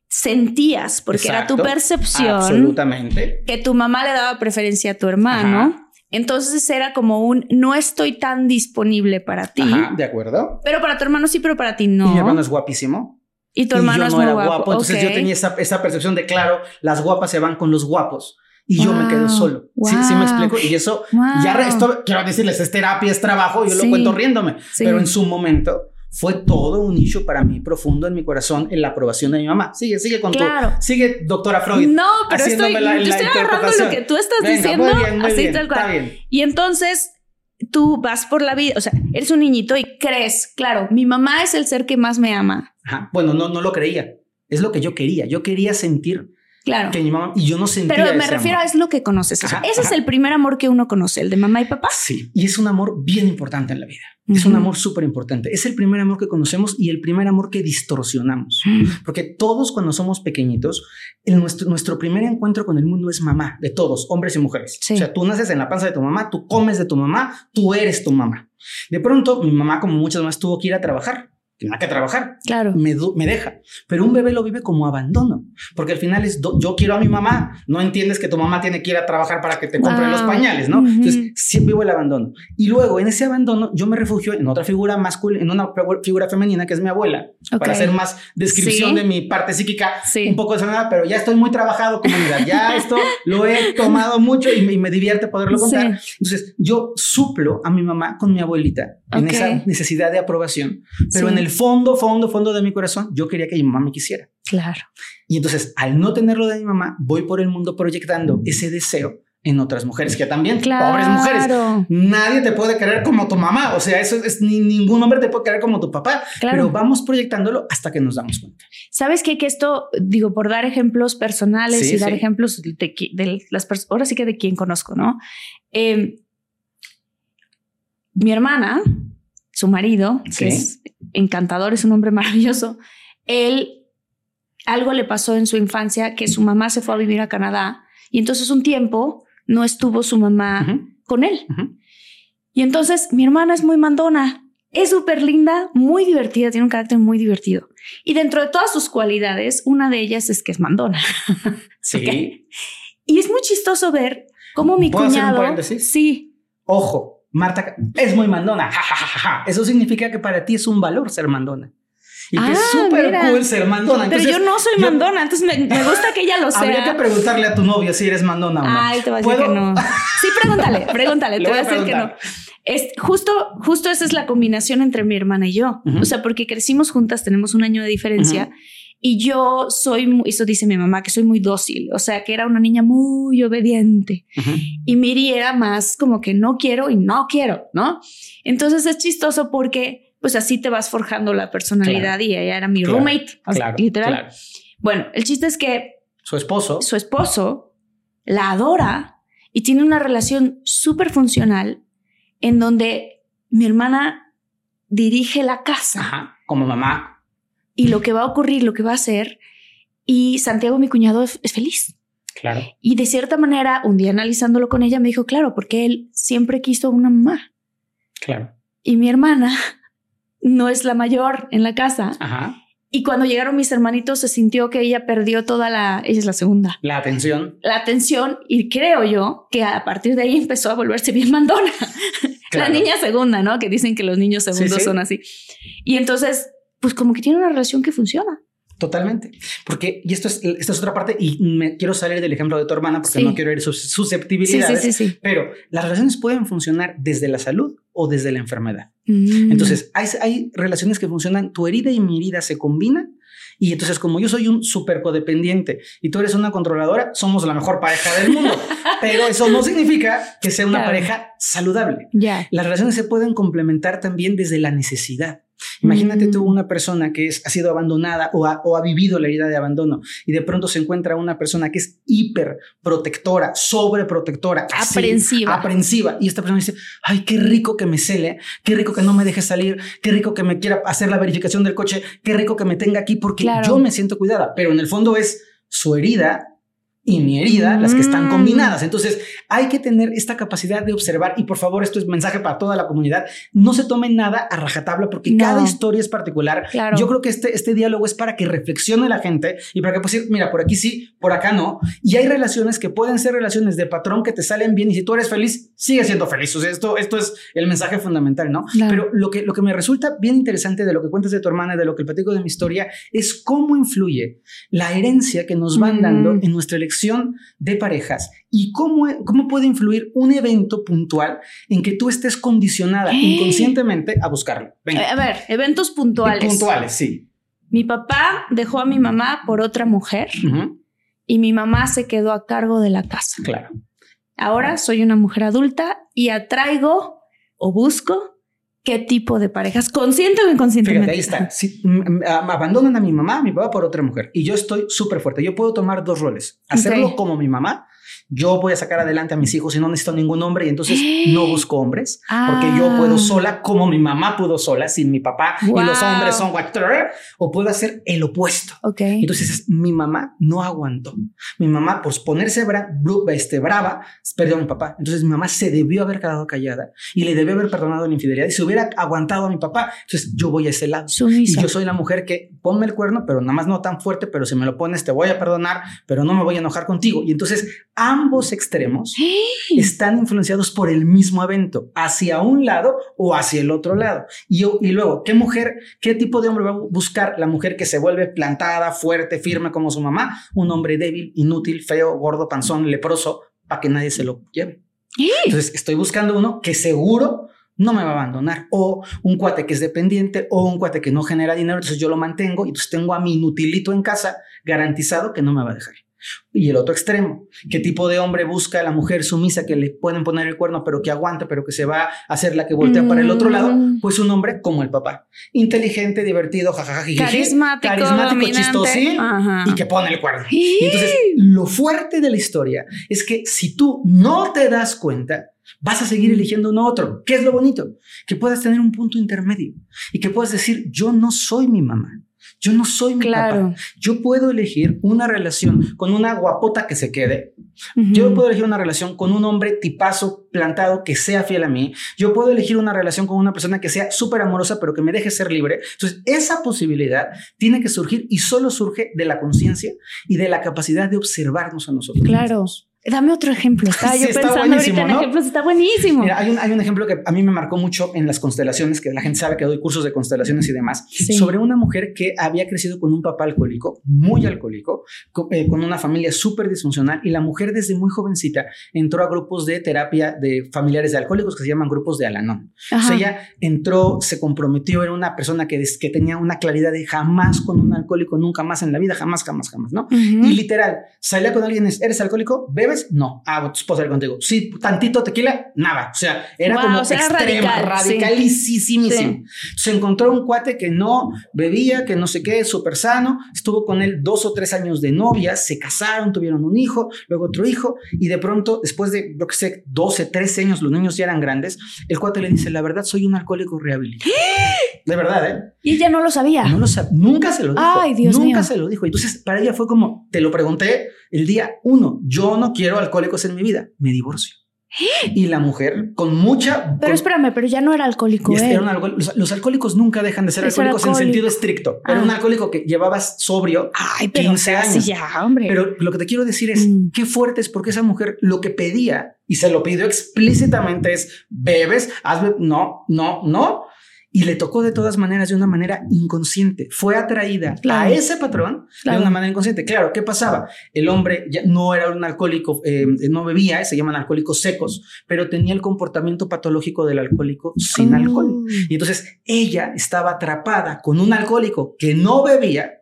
sentías, porque era tu percepción, absolutamente, que tu mamá le daba preferencia a tu hermano. Entonces era como un no estoy tan disponible para ti. de acuerdo. Pero para tu hermano sí, pero para ti no. mi hermano es guapísimo. Y tu hermano es no era guapo. Entonces yo tenía esa, esa percepción de claro, las guapas se van con los guapos y yo me quedo solo. Sí, sí me explico. Y eso, ya esto, quiero decirles, es terapia, es trabajo, yo lo cuento riéndome, pero en su momento fue todo un nicho para mí profundo en mi corazón en la aprobación de mi mamá. Sigue, sigue con claro. tu, sigue doctora Freud. No, pero estoy, yo estoy agarrando lo que tú estás diciendo, así tal cual. Y entonces tú vas por la vida, o sea, eres un niñito y crees, claro, mi mamá es el ser que más me ama. Bueno, no, no lo creía. Es lo que yo quería. Yo quería sentir Claro. Que mi mamá, y yo no sentía Pero me refiero a es lo que conoces. ese es el primer amor que uno conoce, el de mamá y papá. Sí, y es un amor bien importante en la vida. Es un amor súper importante. Es el primer amor que conocemos y el primer amor que distorsionamos. Porque todos cuando somos pequeñitos, nuestro, nuestro primer encuentro con el mundo es mamá, de todos, hombres y mujeres. O sea, tú naces en la panza de tu mamá, tú comes de tu mamá, tú eres tu mamá. De pronto, mi mamá, como muchas más, tuvo que ir a trabajar tiene que trabajar. Claro. Me, me, deja. Pero un bebé lo vive como abandono, porque al final es yo quiero a mi mamá. No entiendes que tu mamá tiene que ir a trabajar para que te compre los pañales, ¿no? Entonces, siempre vivo el abandono. Y luego en ese abandono, yo me refugio en otra figura masculina, en una figura femenina que es mi abuela, para hacer más descripción de mi parte psíquica, un poco desanada, pero ya estoy muy trabajado, comunidad. Ya <laughs> esto lo he tomado mucho y me, divierte poderlo contar. Entonces, yo suplo a mi mamá con mi abuelita en esa necesidad de aprobación, pero en el fondo, fondo, fondo de mi corazón, yo quería que mi mamá me quisiera. Claro. Y entonces, al no tenerlo de mi mamá, voy por el mundo proyectando ese deseo en otras mujeres, que también, pobres mujeres, nadie te puede querer como tu mamá, o sea, eso es, ni, ningún hombre te puede querer como tu papá, pero vamos proyectándolo hasta que nos damos cuenta. ¿Sabes qué? Que esto, digo, por dar ejemplos personales y dar ejemplos de, las personas, ahora sí que de quien conozco, ¿no? Em, mi hermana, su marido, que es encantador, es un hombre <laughs> maravilloso, él algo le pasó en su infancia que su mamá se fue a vivir a Canadá y entonces un tiempo no estuvo su mamá con él. Y entonces mi hermana es muy mandona, es súper linda, muy divertida, tiene un carácter muy divertido. Y dentro de todas sus cualidades, una de ellas es que es mandona. <laughs> Sí. Y es muy chistoso ver cómo mi cuñado... Sí. Ojo, Marta es muy mandona. Eso significa que para ti es un valor ser mandona. Y que es ah, súper cool ser mandona. Pero yo no soy mandona, entonces me, gusta que ella lo sea. Habría que preguntarle a tu novio si eres mandona o no. Ay, te voy a decir que no. Sí, pregúntale, <laughs> pregúntale, te voy a decir que no. Es justo, justo esa es la combinación entre mi hermana y yo. O sea, porque crecimos juntas, tenemos un año de diferencia. Y yo soy, eso dice mi mamá, que soy muy dócil, o sea, que era una niña muy obediente. Y Miri era más como que no quiero y no quiero, ¿no? Entonces es chistoso porque pues así te vas forjando la personalidad y ella era mi roommate, literal. Bueno, el chiste es que su esposo, su esposo la adora y tiene una relación súper funcional en donde mi hermana dirige la casa. como mamá y lo que va a ocurrir, lo que va a hacer. Y Santiago, mi cuñado, es, feliz. Claro. Y de cierta manera, un día analizándolo con ella, me dijo, claro, porque él siempre quiso una mamá. Claro. Y mi hermana <laughs> no es la mayor en la casa. Ajá. Y cuando llegaron mis hermanitos, se sintió que ella perdió toda la, ella es la segunda. La atención. La atención. Y creo yo que a partir de ahí empezó a volverse bien mandona. <laughs> La niña segunda, ¿no? Que dicen que los niños segundos son así. Y entonces pues como que tiene una relación que funciona. Totalmente. Porque, y esto es, esta es otra parte, y me quiero salir del ejemplo de tu hermana porque no quiero ir sus susceptibilidades. Sí, sí, pero las relaciones pueden funcionar desde la salud o desde la enfermedad. Mm. Entonces, hay, hay relaciones que funcionan, tu herida y mi herida se combinan y entonces, como yo soy un súper codependiente y tú eres una controladora, somos la mejor pareja del mundo. <laughs> Pero eso no significa que sea una pareja saludable. Las relaciones se pueden complementar también desde la necesidad. Imagínate tú mm. una persona que es, ha sido abandonada o ha, o ha, vivido la herida de abandono y de pronto se encuentra una persona que es hiper protectora, sobreprotectora, aprensiva. aprensiva. Y esta persona dice, ay, qué rico que me cele, qué rico que no me deje salir, qué rico que me quiera hacer la verificación del coche, qué rico que me tenga aquí porque yo me siento cuidada. Pero en el fondo es su herida y mi herida, las que están mm. combinadas. Entonces, hay que tener esta capacidad de observar y por favor, esto es mensaje para toda la comunidad, no se tomen nada a rajatabla porque cada historia es particular. Yo creo que este, este diálogo es para que reflexione la gente y para que pues mira, por aquí sí, por acá no. Y hay relaciones que pueden ser relaciones de patrón que te salen bien y si tú eres feliz, sigue siendo feliz. O sea, esto, esto es el mensaje fundamental, ¿no? Pero lo que, lo que me resulta bien interesante de lo que cuentas de tu hermana, de lo que platico de mi historia, es cómo influye la herencia que nos van mm. dando en nuestra elección de parejas y cómo, cómo puede influir un evento puntual en que tú estés condicionada inconscientemente a buscarlo. A ver, eventos puntuales. Puntuales, sí. Mi papá dejó a mi mamá por otra mujer y mi mamá se quedó a cargo de la casa. Claro. Ahora soy una mujer adulta y atraigo o busco qué tipo de parejas, consciente o inconscientemente. Fíjate, ahí está. Si, abandonan a mi mamá, a mi papá por otra mujer y yo estoy súper fuerte. Yo puedo tomar dos roles. Hacerlo como mi mamá yo voy a sacar adelante a mis hijos y no necesito ningún hombre y entonces no busco hombres porque yo puedo ah. sola como mi mamá pudo sola sin mi papá y los hombres son o puedo hacer el opuesto. Okay. Entonces mi mamá no aguantó. Mi mamá por ponerse este, brava, perdió a mi papá. Entonces mi mamá se debió haber quedado callada y le debió haber perdonado la infidelidad y se hubiera aguantado a mi papá. Entonces yo voy a ese lado. Y yo soy la mujer que ponme el cuerno, pero nada más no tan fuerte, pero si me lo pones te voy a perdonar, pero no me voy a enojar contigo. Y entonces ambos extremos están influenciados por el mismo evento, hacia un lado o hacia el otro lado. Y, y luego, ¿qué mujer, qué tipo de hombre va a buscar la mujer que se vuelve plantada, fuerte, firme como su mamá? Un hombre débil, inútil, feo, gordo, panzón, leproso, para que nadie se lo lleve. Entonces, estoy buscando uno que seguro no me va a abandonar. O un cuate que es dependiente o un cuate que no genera dinero, entonces yo lo mantengo y entonces tengo a mi inutilito en casa garantizado que no me va a dejar. Y el otro extremo, ¿qué tipo de hombre busca a la mujer sumisa que le pueden poner el cuerno, pero que aguanta, pero que se va a hacer la que voltea para el otro lado? Mm. Pues un hombre como el papá. Inteligente, divertido, jajaja, carismático, carismático chistosín y que pone el cuerno. Y entonces, lo fuerte de la historia es que si tú no te das cuenta, vas a seguir eligiendo uno otro. ¿Qué es lo bonito? Que puedas tener un punto intermedio y que puedas decir, yo no soy mi mamá. Yo no soy mi claro. papá. Yo puedo elegir una relación con una guapota que se quede. Yo puedo elegir una relación con un hombre tipazo plantado que sea fiel a mí. Yo puedo elegir una relación con una persona que sea súper amorosa, pero que me deje ser libre. Entonces, esa posibilidad tiene que surgir y solo surge de la conciencia y de la capacidad de observarnos a nosotros. Claro. Dame otro ejemplo. Estaba yo pensando ahorita en ejemplos, está buenísimo. Mira, hay un, hay un ejemplo que a mí me marcó mucho en las constelaciones, que la gente sabe que doy cursos de constelaciones y demás, sobre una mujer que había crecido con un papá alcohólico, muy alcohólico, eh, con, una familia súper disfuncional y la mujer desde muy jovencita entró a grupos de terapia de familiares de alcohólicos que se llaman grupos de Alanón. O sea, ella entró, se comprometió, era una persona que, que tenía una claridad de jamás con un alcohólico, nunca más en la vida, jamás, jamás, jamás, ¿no? Y literal, salía con alguien, ¿eres alcohólico? ¿Bebes? No. Ah, tu esposa contigo. Sí, tantito tequila, nada. O sea, era como extremo, radicalísimo. Se encontró un cuate que no bebía, que no sé qué, súper sano. Estuvo con él dos o tres años de novia, se casaron, tuvieron un hijo, luego otro hijo. Y de pronto, después de, yo que sé, 12, 13 años, los niños ya eran grandes, el cuate le dice, la verdad, soy un alcohólico rehabilitado. De verdad, ¿eh? Y ella no lo sabía. No lo sabía. Nunca se lo dijo. Ay, Dios Nunca se lo dijo. Entonces, para ella fue como, te lo pregunté el día uno, yo no quiero alcohólicos en mi vida, me divorcio. Y la mujer con mucha... Pero espérame, pero ya no era alcohólico. los, alcohólicos nunca dejan de ser alcohólicos en sentido estricto. Era un ah. alcohólico que llevabas sobrio Ay, 15 años. Ya, hombre. Pero lo que te quiero decir es, mm. qué fuerte es porque esa mujer lo que pedía, y se lo pidió explícitamente, es, bebes, hazme, no, no, no y le tocó de todas maneras de una manera inconsciente. Fue atraída a ese patrón de una manera inconsciente. Claro, ¿qué pasaba? El hombre ya no era un alcohólico, eh, no bebía, se llaman alcohólicos secos, pero tenía el comportamiento patológico del alcohólico sin oh. alcohol. Y entonces ella estaba atrapada con un alcohólico que no bebía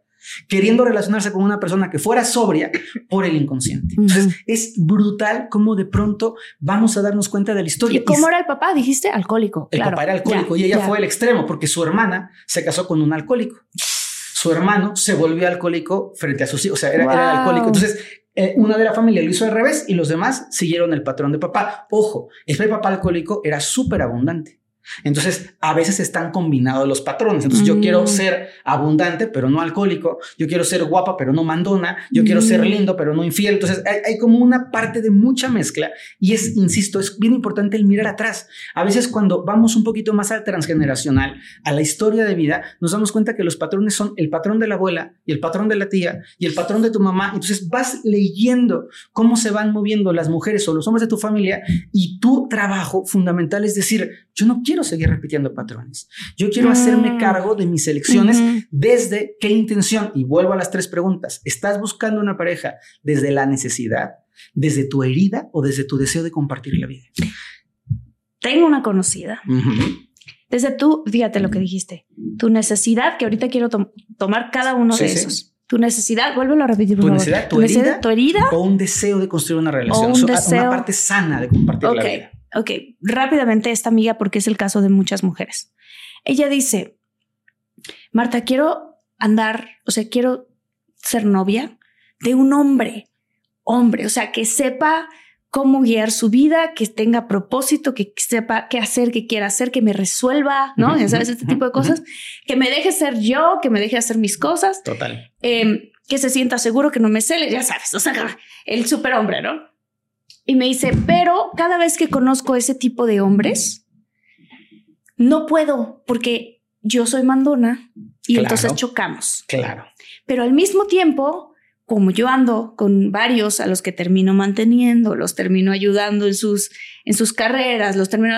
queriendo relacionarse con una persona que fuera sobria por el inconsciente. Entonces, es brutal cómo de pronto vamos a darnos cuenta de la historia. ¿Y cómo era el papá? Dijiste alcohólico. El papá era alcohólico y ella fue el extremo porque su hermana se casó con un alcohólico. Su hermano se volvió alcohólico frente a sus hijos, o sea, era, alcohólico. Entonces, eh, una de la familia lo hizo al revés y los demás siguieron el patrón de papá. Ojo, el papá alcohólico era súper abundante. Entonces, a veces están combinados los patrones. Entonces, yo quiero mm. ser abundante, pero no alcohólico. Yo quiero ser guapa, pero no mandona. Yo quiero ser mm. lindo, pero no infiel. Entonces, hay, como una parte de mucha mezcla. Y es, insisto, es bien importante el mirar atrás. A veces, cuando vamos un poquito más al transgeneracional, a la historia de vida, nos damos cuenta que los patrones son el patrón de la abuela y el patrón de la tía y el patrón de tu mamá. Entonces, vas leyendo cómo se van moviendo las mujeres o los hombres de tu familia y tu trabajo fundamental es decir, yo no quiero quiero seguir repitiendo patrones. Yo quiero hacerme Mm. cargo de mis elecciones Ujú. desde qué intención. Y vuelvo a las tres preguntas. ¿Estás buscando una pareja desde la necesidad, desde tu herida o desde tu deseo de compartir la vida? Tengo una conocida. Desde tú, fíjate lo que dijiste, tu necesidad, que ahorita quiero tom- tomar cada uno Sí, de sí. esos. Tu necesidad, vuélvelo a repetir, por Tu favor. necesidad, tu herida. tu herida. O un deseo de construir una relación. O un deseo- Una parte sana de compartir la Ok, vida. Ok. Rápidamente esta amiga, porque es el caso de muchas mujeres. Ella dice, Marta, quiero andar, o sea, quiero ser novia de un hombre, hombre, o sea, que sepa cómo guiar su vida, que tenga propósito, que sepa qué hacer, qué quiera hacer, que me resuelva, ¿no? Ya sabes, este tipo de cosas, que me deje ser yo, que me deje hacer mis cosas, Total. eh, que se sienta seguro, que no me cele, ya sabes, o sea, el superhombre, ¿no? Y me dice, pero cada vez que conozco ese tipo de hombres, no puedo porque yo soy mandona y Claro. entonces chocamos. Claro. Pero al mismo tiempo, como yo ando con varios a los que termino manteniendo, los termino ayudando en sus, en sus carreras, los termino...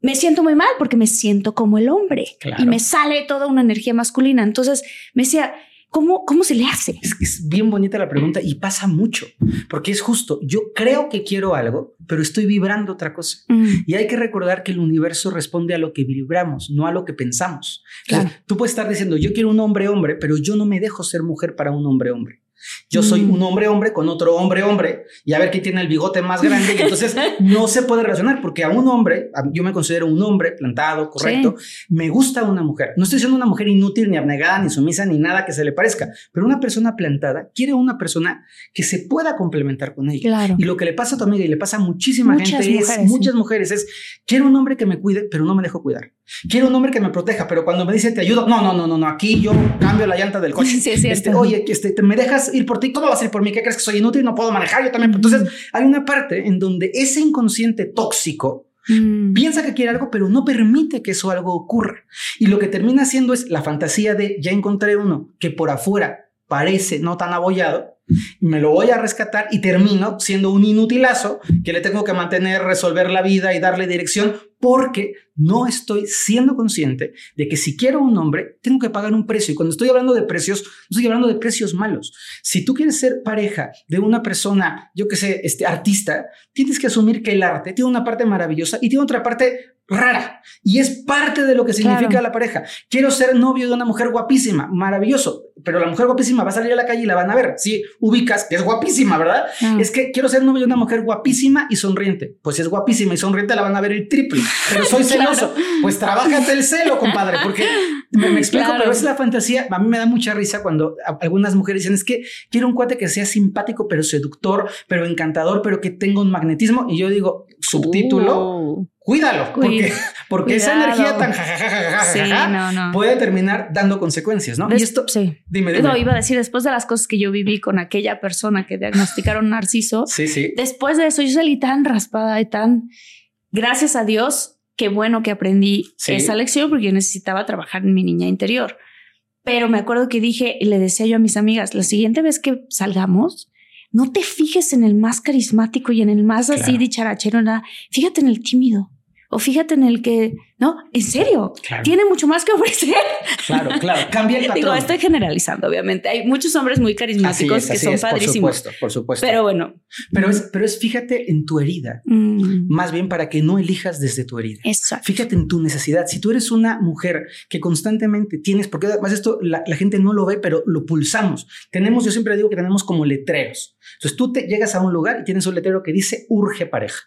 Me siento muy mal porque me siento como el hombre Claro. y me sale toda una energía masculina. Entonces me decía, ¿cómo, cómo se le hace? Es, es bien bonita la pregunta y pasa mucho, porque es justo, yo creo que quiero algo, pero estoy vibrando otra cosa. Mm, Y hay que recordar que el universo responde a lo que vibramos, no a lo que pensamos. Entonces, Claro. Tú puedes estar diciendo, yo quiero un hombre hombre, pero yo no me dejo ser mujer para un hombre hombre. Yo soy Mm. un hombre hombre con otro hombre hombre y a ver quién tiene el bigote más grande y entonces <laughs> no se puede relacionar porque a un hombre, a- yo me considero un hombre plantado, correcto, me gusta una mujer. No estoy siendo una mujer inútil, ni abnegada, ni sumisa, ni nada que se le parezca, pero una persona plantada quiere una persona que se pueda complementar con ella. claro. Y lo que le pasa a tu amiga y le pasa a muchísima Muchas gente mujeres, es, muchas mujeres es, quiero un hombre que me cuide, pero no me dejo cuidar. Quiero un hombre que me proteja, pero cuando me dice te ayudo, no, no, no, no, no, aquí yo cambio la llanta del coche. <laughs> Sí, es. Este, oye, este, te me dejas ir por ti, ¿cómo vas a ir por mí? ¿Qué crees que soy inútil? No puedo manejar, yo también. Entonces, hay una parte en donde ese inconsciente tóxico Mm, piensa que quiere algo, pero no permite que eso algo ocurra. Y lo que termina haciendo es la fantasía de ya encontré uno que por afuera parece no tan abollado, me lo voy a rescatar y termino siendo un inutilazo que le tengo que mantener, resolver la vida y darle dirección porque no estoy siendo consciente de que si quiero un hombre, tengo que pagar un precio. Y cuando estoy hablando de precios, no estoy hablando de precios malos. Si tú quieres ser pareja de una persona, yo que sé, este artista, tienes que asumir que el arte tiene una parte maravillosa y tiene otra parte rara y es parte de lo que significa Claro. la pareja. Quiero ser novio de una mujer guapísima, maravilloso, pero la mujer guapísima va a salir a la calle y la van a ver. Si ubicas que es guapísima, ¿verdad? ah. Es que quiero ser novio de una mujer guapísima y sonriente. Pues si es guapísima y sonriente la van a ver el triple. Pero soy <laughs> Claro. celoso. Pues trabájate el celo, compadre, porque me, me explico, Claro. pero es la fantasía. A mí me da mucha risa cuando algunas mujeres dicen es que quiero un cuate que sea simpático, pero seductor, pero encantador, pero que tenga un magnetismo. Y yo digo, subtítulo, Uh, cuídalo, porque, <laughs> porque esa energía tan jajajajaja sí, no, no. puede terminar dando consecuencias, ¿no? Des- y esto, sí. dime, dime. No, iba a decir, después de las cosas que yo viví con aquella persona que diagnosticaron narciso, Sí, sí. después de eso yo salí tan raspada y tan, gracias a Dios, qué bueno que aprendí Sí. esa lección porque yo necesitaba trabajar en mi niña interior. Pero me acuerdo que dije, y le decía yo a mis amigas, la siguiente vez que salgamos, no te fijes en el más carismático y en el más así dicharachero, nada. Fíjate en el tímido. O fíjate en el que, no, en serio, Claro. tiene mucho más que ofrecer. Claro, claro. <laughs> Cambia el patrón. Digo, estoy generalizando, obviamente. Hay muchos hombres muy carismáticos es, que son es, por padrísimos. supuesto, por supuesto. Pero bueno. pero es, pero es fíjate en tu herida, mm, más bien para que no elijas desde tu herida. exacto. Fíjate en tu necesidad. Si tú eres una mujer que constantemente tienes, porque además esto la, la gente no lo ve, pero lo pulsamos. Tenemos, yo siempre digo que tenemos como letreros. Entonces tú te llegas a un lugar y tienes un letrero que dice urge pareja.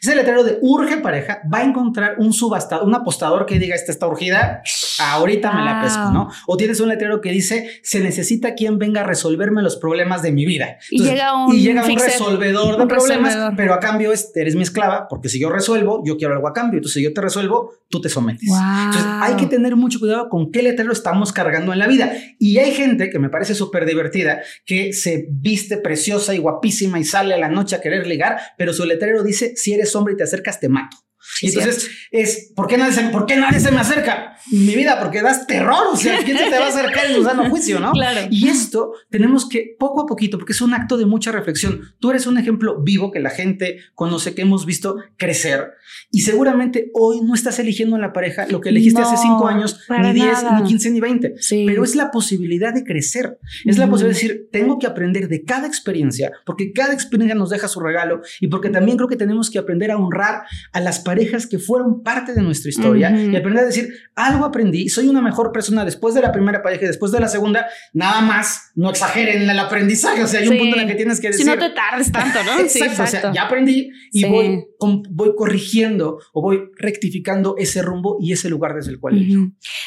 Ese letrero de urge pareja va a encontrar un subastador, un apostador que diga esta está urgida, ahorita me la Wow. pesco, ¿no? O tienes un letrero que dice se necesita quien venga a resolverme los problemas de mi vida. Y llega un y llega un fixer, resolvedor de un problemas, resolvedor. pero a cambio es, eres mi esclava, porque si yo resuelvo, yo quiero algo a cambio. Entonces, si yo te resuelvo, tú te sometes. Wow. Entonces, hay que tener mucho cuidado con qué letrero estamos cargando en la vida. Y hay gente que me parece súper divertida, que se viste preciosa y guapísima y sale a la noche a querer ligar, pero su letrero dice, si eres hombre y te acercas, te mato. Entonces es, ¿por qué, nadie se, ¿por qué nadie se me acerca? Mi vida, porque das terror, o sea, <laughs> ¿quién se te va a acercar en un juicio, no? Claro. Y esto tenemos que, poco a poquito, porque es un acto de mucha reflexión, tú eres un ejemplo vivo que la gente conoce, que hemos visto crecer, y seguramente hoy no estás eligiendo en la pareja lo que elegiste hace cinco años, ni 10, ni 15, ni 20, pero es la posibilidad de crecer, es la posibilidad de decir, tengo que aprender de cada experiencia, porque cada experiencia nos deja su regalo, y porque también creo que tenemos que aprender a honrar a las parejas que fueron parte de nuestra historia y aprender a decir, algo aprendí, soy una mejor persona después de la primera pareja y después de la segunda, nada más, no exageren en el aprendizaje, o sea, hay un punto en el que tienes que decir... Si no te tardes tanto, ¿no? <laughs> exacto, o sea, ya aprendí y voy, voy corrigiendo o voy rectificando ese rumbo y ese lugar desde el cual...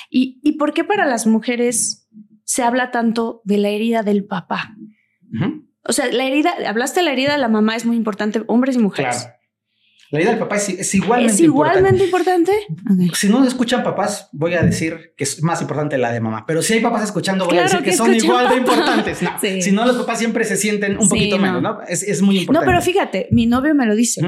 ¿Y, ¿Y por qué para las mujeres se habla tanto de la herida del papá? O sea, la herida, hablaste de la herida de la mamá, es muy importante, hombres y mujeres. Claro. La vida del papá es, igualmente ¿Es igualmente importante. Si no escuchan papás, voy a decir que es más importante la de mamá. Pero si hay papás escuchando, voy a decir que, son igual de importantes. <laughs> Si no, los papás siempre se sienten un poquito menos, ¿no? Es, muy importante. No, pero fíjate, mi novio me lo dice.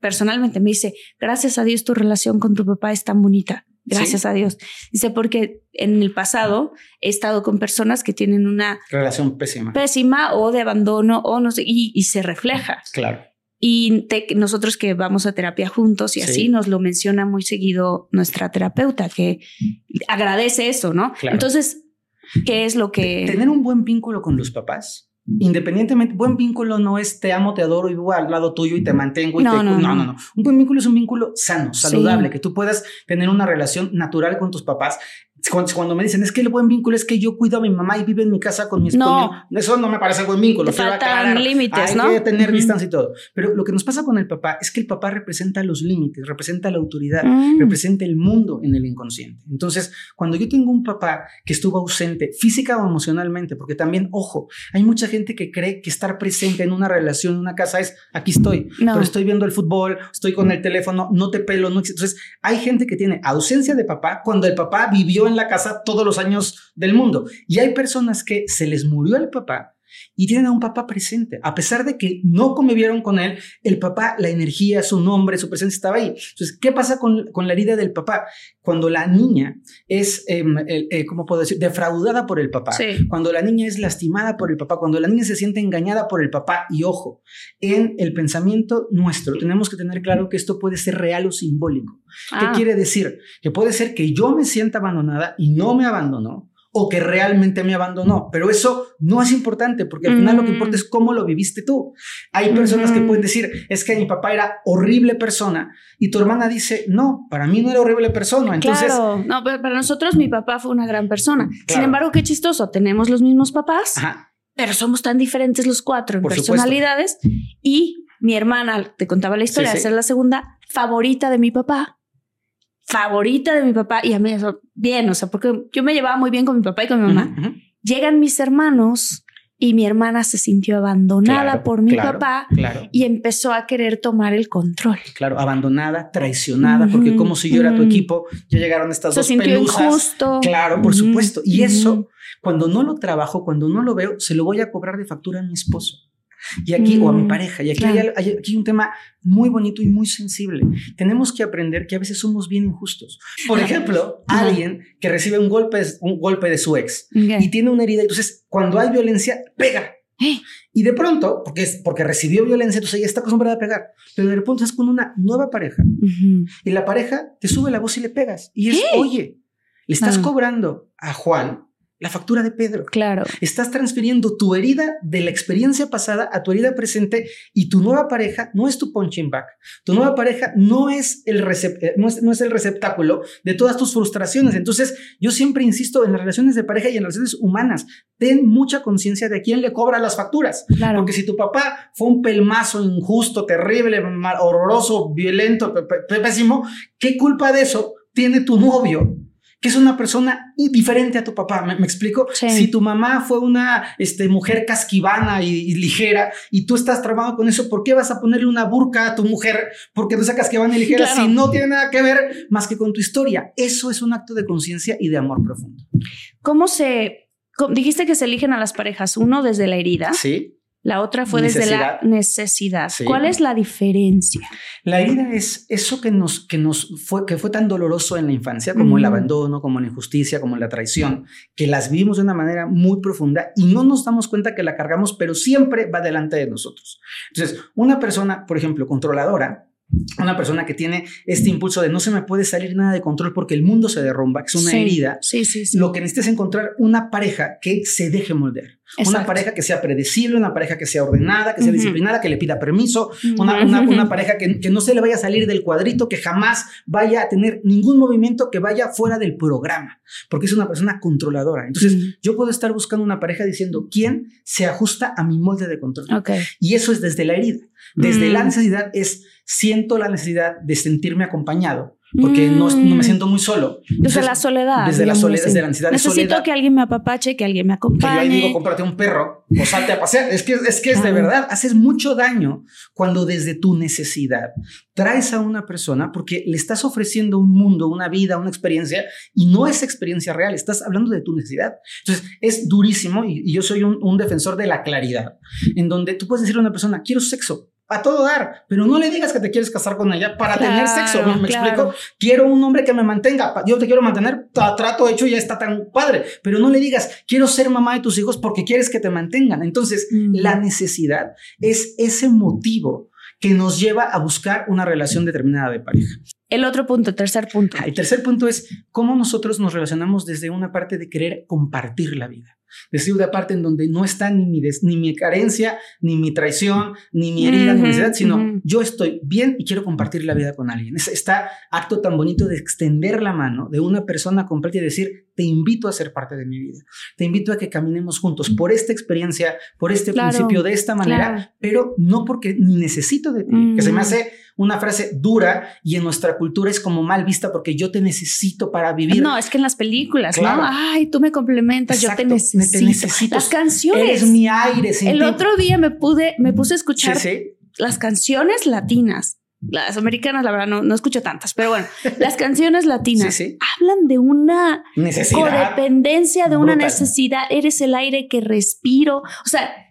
Personalmente me dice, gracias a Dios tu relación con tu papá es tan bonita. Gracias a Dios. Dice, porque en el pasado he estado con personas que tienen una relación pésima. Pésima o de abandono o no sé, y, y se refleja. Claro. Y nosotros que vamos a terapia juntos y así nos lo menciona muy seguido nuestra terapeuta, que agradece eso, ¿no? Entonces, ¿qué es lo que... Tener un buen vínculo con los papás, independientemente, buen vínculo no es te amo, te adoro y vivo al lado tuyo y te mantengo y no, te... No, no, no, Un buen vínculo es un vínculo sano, saludable, que tú puedas tener una relación natural con tus papás cuando, me dicen es que el buen vínculo es que yo cuido a mi mamá y vive en mi casa con mi esposo. No, eso no me parece buen vínculo. Te faltan límites, ¿no? Hay que tener distancia y todo. Pero lo que nos pasa con el papá es que el papá representa los límites, representa la autoridad, mm. representa el mundo en el inconsciente. Entonces, cuando yo tengo un papá que estuvo ausente física o emocionalmente, porque también, ojo, hay mucha gente que cree que estar presente en una relación, en una casa es aquí estoy, pero estoy viendo el fútbol, estoy con el teléfono, no te pelo, no Entonces, hay gente que tiene ausencia de papá cuando el papá vivió en la casa todos los años del mundo. Y hay personas que se les murió el papá y tienen a un papá presente. A pesar de que no convivieron con él, el papá, la energía, su nombre, su presencia estaba ahí. Entonces, ¿qué pasa con, con la herida del papá? Cuando la niña es, eh, eh, ¿cómo puedo decir?, defraudada por el papá. Cuando la niña es lastimada por el papá, cuando la niña se siente engañada por el papá. Y ojo, en el pensamiento nuestro tenemos que tener claro que esto puede ser real o simbólico. ¿Qué ah. quiere decir? Que puede ser que yo me sienta abandonada y no me abandonó o que realmente me abandonó. Pero eso no es importante porque al final lo que importa es cómo lo viviste tú. Hay personas que pueden decir, es que mi papá era horrible persona y tu hermana dice, no, para mí no era horrible persona. Entonces, claro, no, para nosotros mi papá fue una gran persona. Sin embargo, qué chistoso, tenemos los mismos papás, pero somos tan diferentes los cuatro en personalidades y mi hermana, te contaba la historia, de ser la segunda favorita de mi papá favorita de mi papá y a mí eso, bien, o sea, porque yo me llevaba muy bien con mi papá y con mi mamá. Llegan mis hermanos y mi hermana se sintió abandonada por mi papá y empezó a querer tomar el control. Claro, abandonada, traicionada, porque como si yo era tu equipo, ya llegaron estas se dos sintió Injusto. Claro, por supuesto. Y eso, cuando no lo trabajo, cuando no lo veo, se lo voy a cobrar de factura a mi esposo. Y aquí, o a mi mm, pareja, y aquí hay, aquí un tema muy bonito y muy sensible. Tenemos que aprender que a veces somos bien injustos. Por ejemplo, alguien que recibe un golpe, un golpe de su ex y tiene una herida, entonces cuando hay violencia, pega. ¡Eh! Y de pronto, porque, es, porque recibió violencia, entonces ella está acostumbrada a pegar, pero de pronto estás con una nueva pareja y la pareja te sube la voz y le pegas. Y es, oye, le estás ah. cobrando a Juan la factura de Pedro. Claro. Estás transfiriendo tu herida de la experiencia pasada a tu herida presente y tu nueva pareja no es tu punching bag. Tu nueva pareja no es el, eh, no es, el receptáculo de todas tus frustraciones. Entonces, yo siempre insisto en las relaciones de pareja y en las relaciones humanas. Ten mucha conciencia de quién le cobra las facturas. Claro. Porque si tu papá fue un pelmazo injusto, terrible, horroroso, violento, pésimo, ¿qué culpa de eso tiene tu novio? Que es una persona diferente a tu papá. ¿Me, explico? Si tu mamá fue una este, mujer casquivana y, ligera y tú estás trabajando con eso, ¿por qué vas a ponerle una burca a tu mujer porque no sea casquivana y ligera si no tiene nada que ver más que con tu historia? Eso es un acto de conciencia y de amor profundo. ¿Cómo se... Dijiste que se eligen a las parejas, uno desde la herida. Sí La otra fue desde la necesidad. ¿Cuál es la diferencia? La herida es eso que nos, que nos fue, que fue tan doloroso en la infancia, como el abandono, como la injusticia, como la traición, que las vivimos de una manera muy profunda y no nos damos cuenta que la cargamos, pero siempre va delante de nosotros. Entonces, una persona, por ejemplo, controladora, una persona que tiene este impulso de no se me puede salir nada de control porque el mundo se derrumba, que es una herida, sí, sí, sí. lo que necesitas es encontrar una pareja que se deje moldear. Una pareja que sea predecible, una pareja que sea ordenada, que sea disciplinada, que le pida permiso, una, una, pareja que, que, no se le vaya a salir del cuadrito, que jamás vaya a tener ningún movimiento que vaya fuera del programa, porque es una persona controladora. Entonces, yo puedo estar buscando una pareja diciendo quién se ajusta a mi molde de control. Y eso es desde la herida. Desde la mm. necesidad es siento la necesidad de sentirme acompañado porque no, no, me mm. siento muy solo. desde la soledad. Desde la soledad, desde la ansiedad. Necesito que alguien me apapache, que alguien me acompañe. Que yo ahí digo, cómprate un perro o salte a pasear. Es que es, que es de verdad, haces mucho daño cuando desde tu necesidad traes a una persona porque le estás ofreciendo un mundo, una vida, una experiencia y no es experiencia real, estás hablando de tu necesidad. Entonces es durísimo y, y yo soy un, un defensor de la claridad, en donde tú puedes decir a una persona, quiero sexo, a todo dar, pero no le digas que te quieres casar con ella para tener sexo. ¿Me, explico? Quiero un hombre que me mantenga. Yo te quiero mantener, trato hecho ya está tan padre, pero no le digas quiero ser mamá de tus hijos porque quieres que te mantengan. Entonces, mm. la necesidad es ese motivo que nos lleva a buscar una relación determinada de pareja. El otro punto, tercer punto. El tercer punto es cómo nosotros nos relacionamos desde una parte de querer compartir la vida. Decir de parte en donde no está ni mi, ni mi carencia, ni mi traición, ni mi herida, ni mi necesidad, sino yo estoy bien y quiero compartir la vida con alguien. Es este acto tan bonito de extender la mano de una persona completa y decir, te invito a ser parte de mi vida. Te invito a que caminemos juntos por esta experiencia, por este principio, de esta manera, pero no porque ni necesito de ti, que se me hace una frase dura y en nuestra cultura es como mal vista porque yo te necesito para vivir. No, es que en las películas, ¿no? Ay, tú me complementas, yo te necesito. Las canciones. Eres mi aire. El otro día me pude, me puse a escuchar las canciones latinas. Las americanas, la verdad, no, no escucho tantas, pero bueno, <laughs> las canciones latinas hablan de una necesidad codependencia, de una necesidad. Eres el aire que respiro. O sea,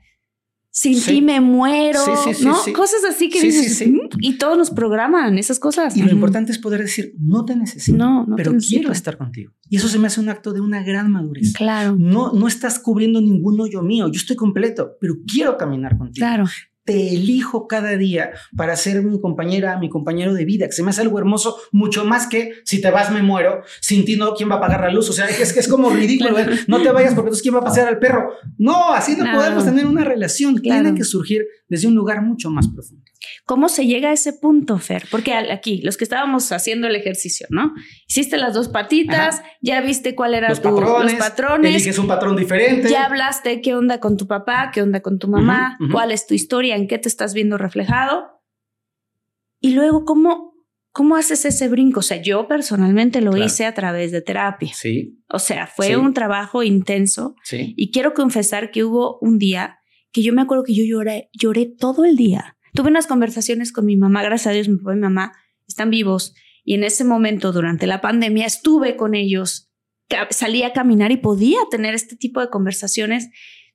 sin ti me muero, ¿no? Cosas así que dices, mm", y todos nos programan esas cosas. Y lo importante es poder decir, no te necesito, no, pero quiero estar contigo. Y eso se me hace un acto de una gran madurez. Claro. No, no estás cubriendo ningún hoyo mío, yo estoy completo, pero quiero caminar contigo. Claro te elijo cada día para ser mi compañera, mi compañero de vida, que se me hace algo hermoso, mucho más que si te vas me muero, sin ti no, ¿quién va a pagar la luz? O sea, es que es como <laughs> ridículo, ¿eh? no te vayas porque entonces ¿quién va a pasear al perro? No, así no, podemos tener una relación, tiene que surgir desde un lugar mucho más profundo. ¿Cómo se llega a ese punto, Fer? Porque aquí, los que estábamos haciendo el ejercicio, ¿no? Hiciste las dos patitas, ya viste cuál era los tu, patrones, los patrones. Eliges un patrón diferente. Ya hablaste qué onda con tu papá, qué onda con tu mamá, cuál es tu historia, en qué te estás viendo reflejado. Y luego, ¿cómo, cómo haces ese brinco? O sea, yo personalmente lo hice a través de terapia. Sí. O sea, fue un trabajo intenso. Sí. Y quiero confesar que hubo un día que yo me acuerdo que yo lloré, lloré todo el día Tuve unas conversaciones con mi mamá, gracias a Dios, mi papá y mi mamá están vivos. Y en ese momento, durante la pandemia, estuve con ellos, salí a caminar y podía tener este tipo de conversaciones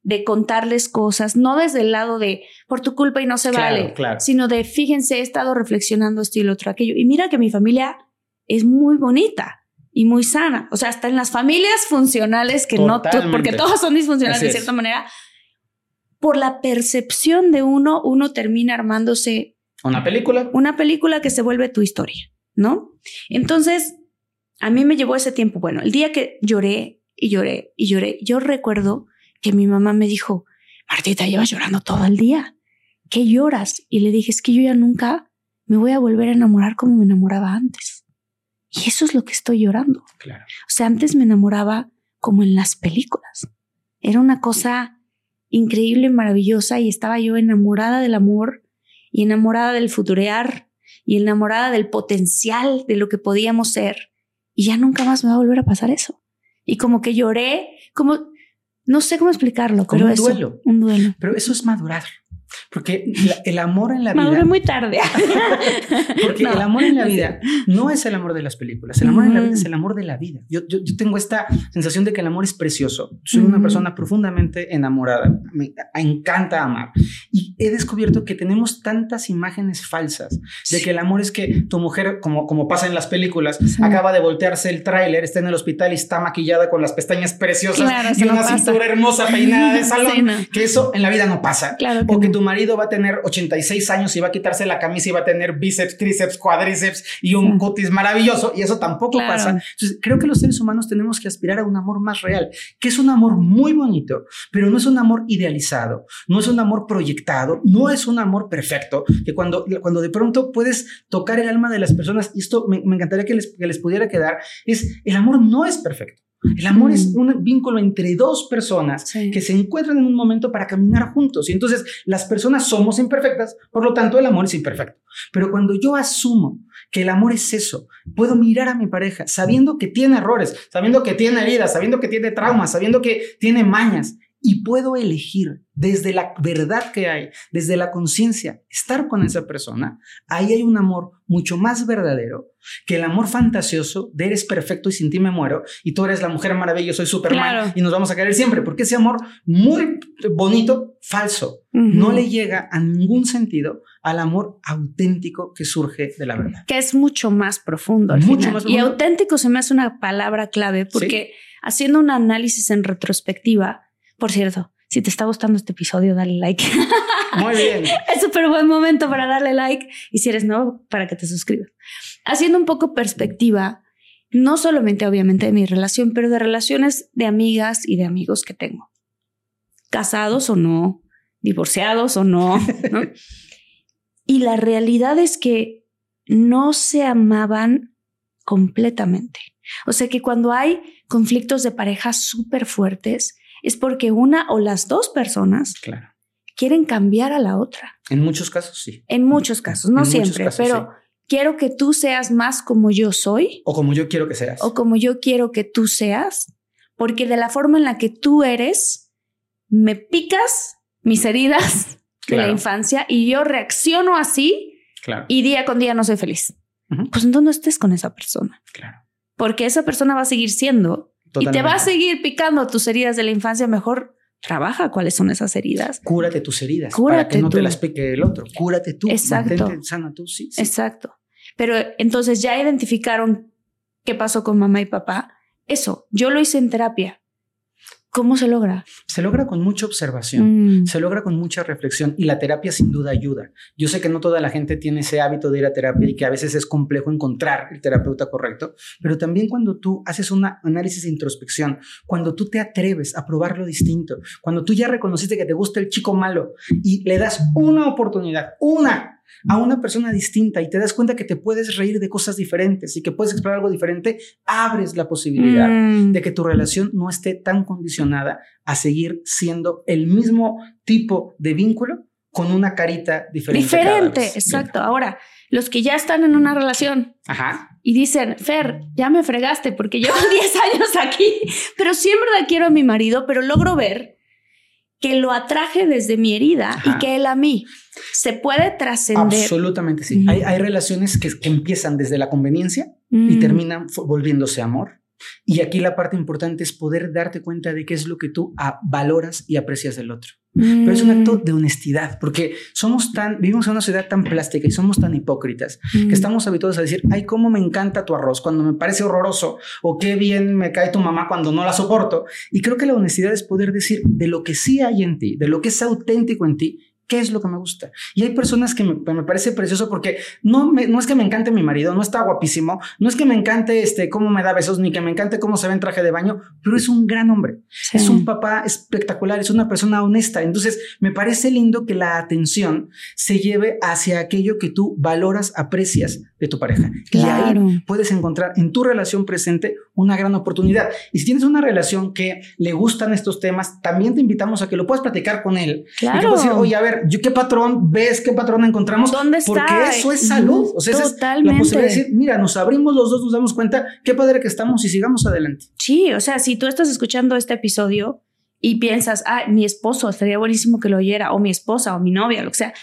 de contarles cosas, no desde el lado de por tu culpa y no se vale, sino de fíjense, he estado reflexionando esto y lo otro, aquello. Y mira que mi familia es muy bonita y muy sana. O sea, hasta en las familias funcionales que no, porque todos son disfuncionales de cierta manera, por la percepción de uno, uno termina armándose una película. Una película que se vuelve tu historia, ¿no? Entonces, a mí me llevó ese tiempo. Bueno, el día que lloré y lloré y lloré, yo recuerdo que mi mamá me dijo, Martita, llevas llorando todo el día. ¿Qué lloras? Y le dije, es que yo ya nunca me voy a volver a enamorar como me enamoraba antes. Y eso es lo que estoy llorando. Claro. O sea, antes me enamoraba como en las películas. Era una cosa increíble, maravillosa y estaba yo enamorada del amor y enamorada del futurear y enamorada del potencial de lo que podíamos ser. Y ya nunca más me va a volver a pasar eso. Y como que lloré, como, no sé cómo explicarlo, pero un eso, duelo. Un duelo. Pero eso es madurar. Porque el amor en la vida. Maduré muy tarde. <laughs> porque el amor en la vida no es el amor de las películas. El amor en la vida es el amor de la vida. Yo, yo, yo, tengo esta sensación de que el amor es precioso. Soy una persona profundamente enamorada. Me encanta amar. Y he descubierto que tenemos tantas imágenes falsas de que el amor es que tu mujer, como, como pasa en las películas, acaba de voltearse el tráiler, está en el hospital y está maquillada con las pestañas preciosas y una cintura hermosa peinada de <laughs> salón. Que eso en la vida no pasa. Claro o que tu marido va a tener 86 años y va a quitarse la camisa y va a tener bíceps, tríceps, cuádriceps y un cutis maravilloso. Y eso tampoco pasa. Entonces, creo que los seres humanos tenemos que aspirar a un amor más real, que es un amor muy bonito, pero no es un amor idealizado, no es un amor proyectado, no es un amor perfecto, que cuando, cuando de pronto puedes tocar el alma de las personas, y esto me, encantaría que les, que les pudiera quedar, es el amor no es perfecto. El amor es un vínculo entre dos personas que se encuentran en un momento para caminar juntos. Y entonces las personas somos imperfectas, por lo tanto el amor es imperfecto. Pero cuando yo asumo que el amor es eso, puedo mirar a mi pareja sabiendo que tiene errores, sabiendo que tiene heridas, sabiendo que tiene traumas, sabiendo que tiene mañas y puedo elegir desde la verdad que hay, desde la conciencia, estar con esa persona, ahí hay un amor mucho más verdadero que el amor fantasioso de eres perfecto y sin ti me muero y tú eres la mujer maravillosa, soy Superman y nos vamos a querer siempre, porque ese amor muy bonito, falso, no le llega a ningún sentido al amor auténtico que surge de la verdad. Que es mucho más profundo. mucho Más profundo. Y auténtico se me hace una palabra clave porque haciendo un análisis en retrospectiva, por cierto, si te está gustando este episodio, dale like. <laughs> Muy bien. es súper buen momento para darle like y si eres nuevo, para que te suscribas. Haciendo un poco perspectiva, no solamente obviamente de mi relación, pero de relaciones de amigas y de amigos que tengo. Casados o no, divorciados o no. <laughs> y la realidad es que no se amaban completamente. O sea que cuando hay conflictos de pareja súper fuertes, es porque una o las dos personas quieren cambiar a la otra. En muchos casos, sí. En muchos casos, no siempre, pero quiero que tú seas más como yo soy. O como yo quiero que seas. O como yo quiero que tú seas, porque de la forma en la que tú eres, me picas mis heridas de la infancia y yo reacciono así y día con día no soy feliz. Pues entonces no estés con esa persona. Claro. Porque esa persona va a seguir siendo y te va a seguir picando tus heridas de la infancia, mejor trabaja cuáles son esas heridas. Cúrate tus heridas Cúrate para que no te las pique el otro. Cúrate tú. Exacto. sana tú, sí, Exacto. Pero entonces ya identificaron qué pasó con mamá y papá. Eso, yo lo hice en terapia. ¿Cómo se logra? Se logra con mucha observación, mm. se logra con mucha reflexión y la terapia sin duda ayuda. Yo sé que no toda la gente tiene ese hábito de ir a terapia y que a veces es complejo encontrar el terapeuta correcto, pero también cuando tú haces un análisis de introspección, cuando tú te atreves a probar lo distinto, cuando tú ya reconociste que te gusta el chico malo y le das una oportunidad, una a una persona distinta y te das cuenta que te puedes reír de cosas diferentes y que puedes explorar algo diferente, abres la posibilidad mm. de que tu relación no esté tan condicionada a seguir siendo el mismo tipo de vínculo con una carita diferente. Diferente, exacto. Ahora, los que ya están en una relación y dicen, Fer, ya me fregaste porque llevo <laughs> 10 años aquí, pero siempre la quiero a mi marido, pero logro ver que lo atraje desde mi herida y que él a mí. Se puede trascender. Absolutamente sí. hay, relaciones que, empiezan desde la conveniencia y terminan volviéndose amor. Y aquí la parte importante es poder darte cuenta de qué es lo que tú valoras y aprecias del otro. Pero es un acto mm. de honestidad, porque somos tan, vivimos en una sociedad tan plástica y somos tan hipócritas que mm. estamos habituados a decir, ay, cómo me encanta tu arroz cuando me parece horroroso, o qué bien me cae tu mamá cuando no la soporto. Y creo que la honestidad es poder decir de lo que sí hay en ti, de lo que es auténtico en ti, ¿Qué es lo que me gusta? Y hay personas que me, parece precioso porque no, no es que me encante mi marido, no está guapísimo, no es que me encante este, cómo me da besos, ni que me encante cómo se ve en traje de baño, pero es un gran hombre, es un papá espectacular, es una persona honesta. Entonces, me parece lindo que la atención se lleve hacia aquello que tú valoras, aprecias de tu pareja. Y ahí puedes encontrar en tu relación presente una gran oportunidad. Y si tienes una relación que le gustan estos temas, también te invitamos a que lo puedas platicar con él. Claro. Y que puedas decir, oye, a ver, yo qué patrón ves, qué patrón encontramos. ¿Dónde está? Porque eso es salud. O sea, Totalmente. la posibilidad de decir, mira, nos abrimos los dos, nos damos cuenta, qué padre que estamos y sigamos adelante. Sí, o sea, si tú estás escuchando este episodio y piensas, ah, mi esposo, estaría buenísimo que lo oyera, o mi esposa, o mi novia, lo que sea.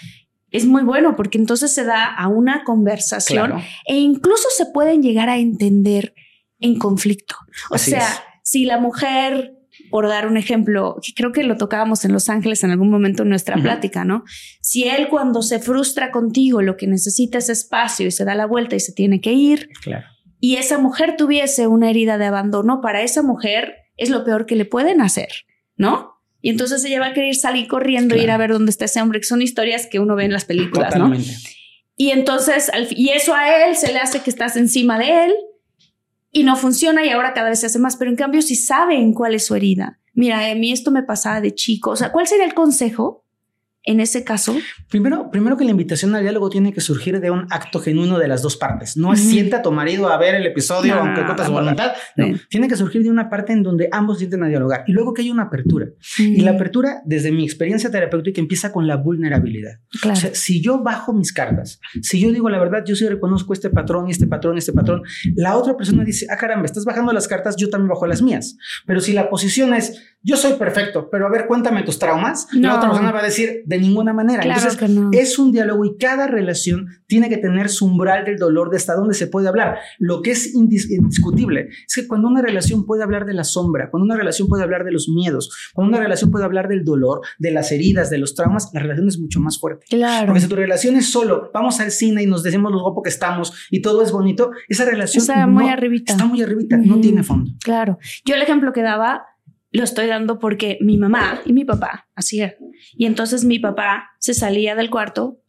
Es muy bueno porque entonces se da a una conversación e incluso se pueden llegar a entender en conflicto. O sea, si la mujer, por dar un ejemplo, creo que lo tocábamos en Los Ángeles en algún momento en nuestra plática, ¿no? Si él cuando se frustra contigo lo que necesita es espacio y se da la vuelta y se tiene que ir, claro. y esa mujer tuviese una herida de abandono, para esa mujer es lo peor que le pueden hacer, ¿no? Y entonces ella va a querer salir corriendo e ir a ver dónde está ese hombre, que son historias que uno ve en las películas, Totalmente. ¿no? Y entonces, y eso a él se le hace que estás encima de él y no funciona y ahora cada vez se hace más, pero en cambio si saben cuál es su herida, mira, a mí esto me pasaba de chico, o sea, ¿cuál sería el consejo? En ese caso? Primero, primero que la invitación al diálogo tiene que surgir de un acto genuino de las dos partes. No es sienta a tu marido a ver el episodio aunque contra su voluntad. No, tiene que surgir de una parte en donde ambos sienten a dialogar y luego que hay una apertura. Y la apertura, desde mi experiencia terapéutica, empieza con la vulnerabilidad. O sea, si yo bajo mis cartas, si yo digo la verdad, yo sí reconozco este patrón y este patrón este patrón, la otra persona dice, ah, caramba, estás bajando las cartas, yo también bajo las mías. Pero si la posición es, yo soy perfecto, pero a ver, cuéntame tus traumas, la otra persona va a decir, de ninguna manera. Entonces, es un diálogo y cada relación tiene que tener su umbral del dolor de hasta dónde se puede hablar. Lo que es indiscutible es que cuando una relación puede hablar de la sombra, cuando una relación puede hablar de los miedos, cuando una relación puede hablar del dolor, de las heridas, de los traumas, la relación es mucho más fuerte. Claro. Porque si tu relación es solo, vamos al cine y nos decimos lo guapo que estamos y todo es bonito, esa relación está muy arribita. Está muy arribita, no tiene fondo. Claro. Yo el ejemplo que daba lo estoy dando porque mi mamá y mi papá así era. Y entonces mi papá se salía del cuarto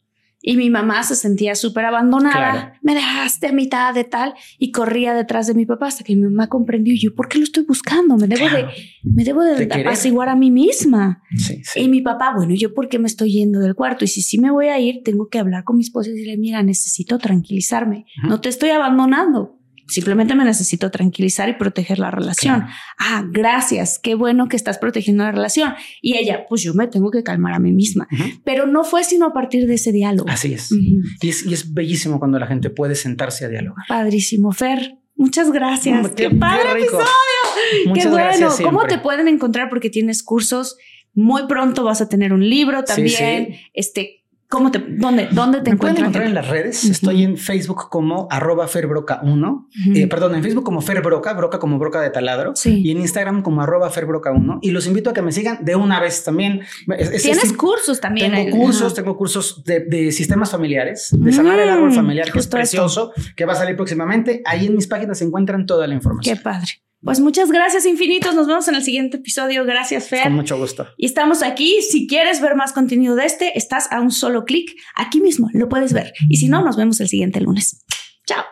y mi mamá se sentía súper abandonada. Me dejaste a mitad de tal y corría detrás de mi papá hasta que mi mamá comprendió. Yo, ¿por qué lo estoy buscando? Me debo de, me debo de, apaciguar a mí misma. Y mi papá, bueno, ¿yo por qué me estoy yendo del cuarto? Y si sí me voy a ir, tengo que hablar con mi esposa y decirle, mira, necesito tranquilizarme. No te estoy abandonando. Simplemente me necesito tranquilizar y proteger la relación. Ah, gracias. Qué bueno que estás protegiendo la relación. Y ella, pues yo me tengo que calmar a mí misma. Pero no fue sino a partir de ese diálogo. Así es. y es. Y es bellísimo cuando la gente puede sentarse a dialogar. Padrísimo, Fer. Muchas gracias. qué, padre episodio. qué bueno. ¿Cómo te pueden encontrar? Porque tienes cursos. Muy pronto vas a tener un libro también. Este, ¿Cómo te, dónde, dónde te Me pueden encontrar en las redes. Estoy en Facebook como arroba ferbroca1. Eh, perdón, en Facebook como ferbroca, broca como broca de taladro. Y en Instagram como arroba ferbroca1. Y los invito a que me sigan de una vez también. Tienes cursos también. Tengo cursos, tengo cursos de, sistemas familiares, de sanar el árbol mm, familiar, que es precioso, que va a salir próximamente. Ahí en mis páginas se encuentran toda la información. Qué padre. Pues muchas gracias infinitos. Nos vemos en el siguiente episodio. Gracias, Fer. Con mucho gusto. Y estamos aquí. Si quieres ver más contenido de este, estás a un solo clic. Aquí mismo lo puedes ver. Y si no, nos vemos el siguiente lunes. Chao.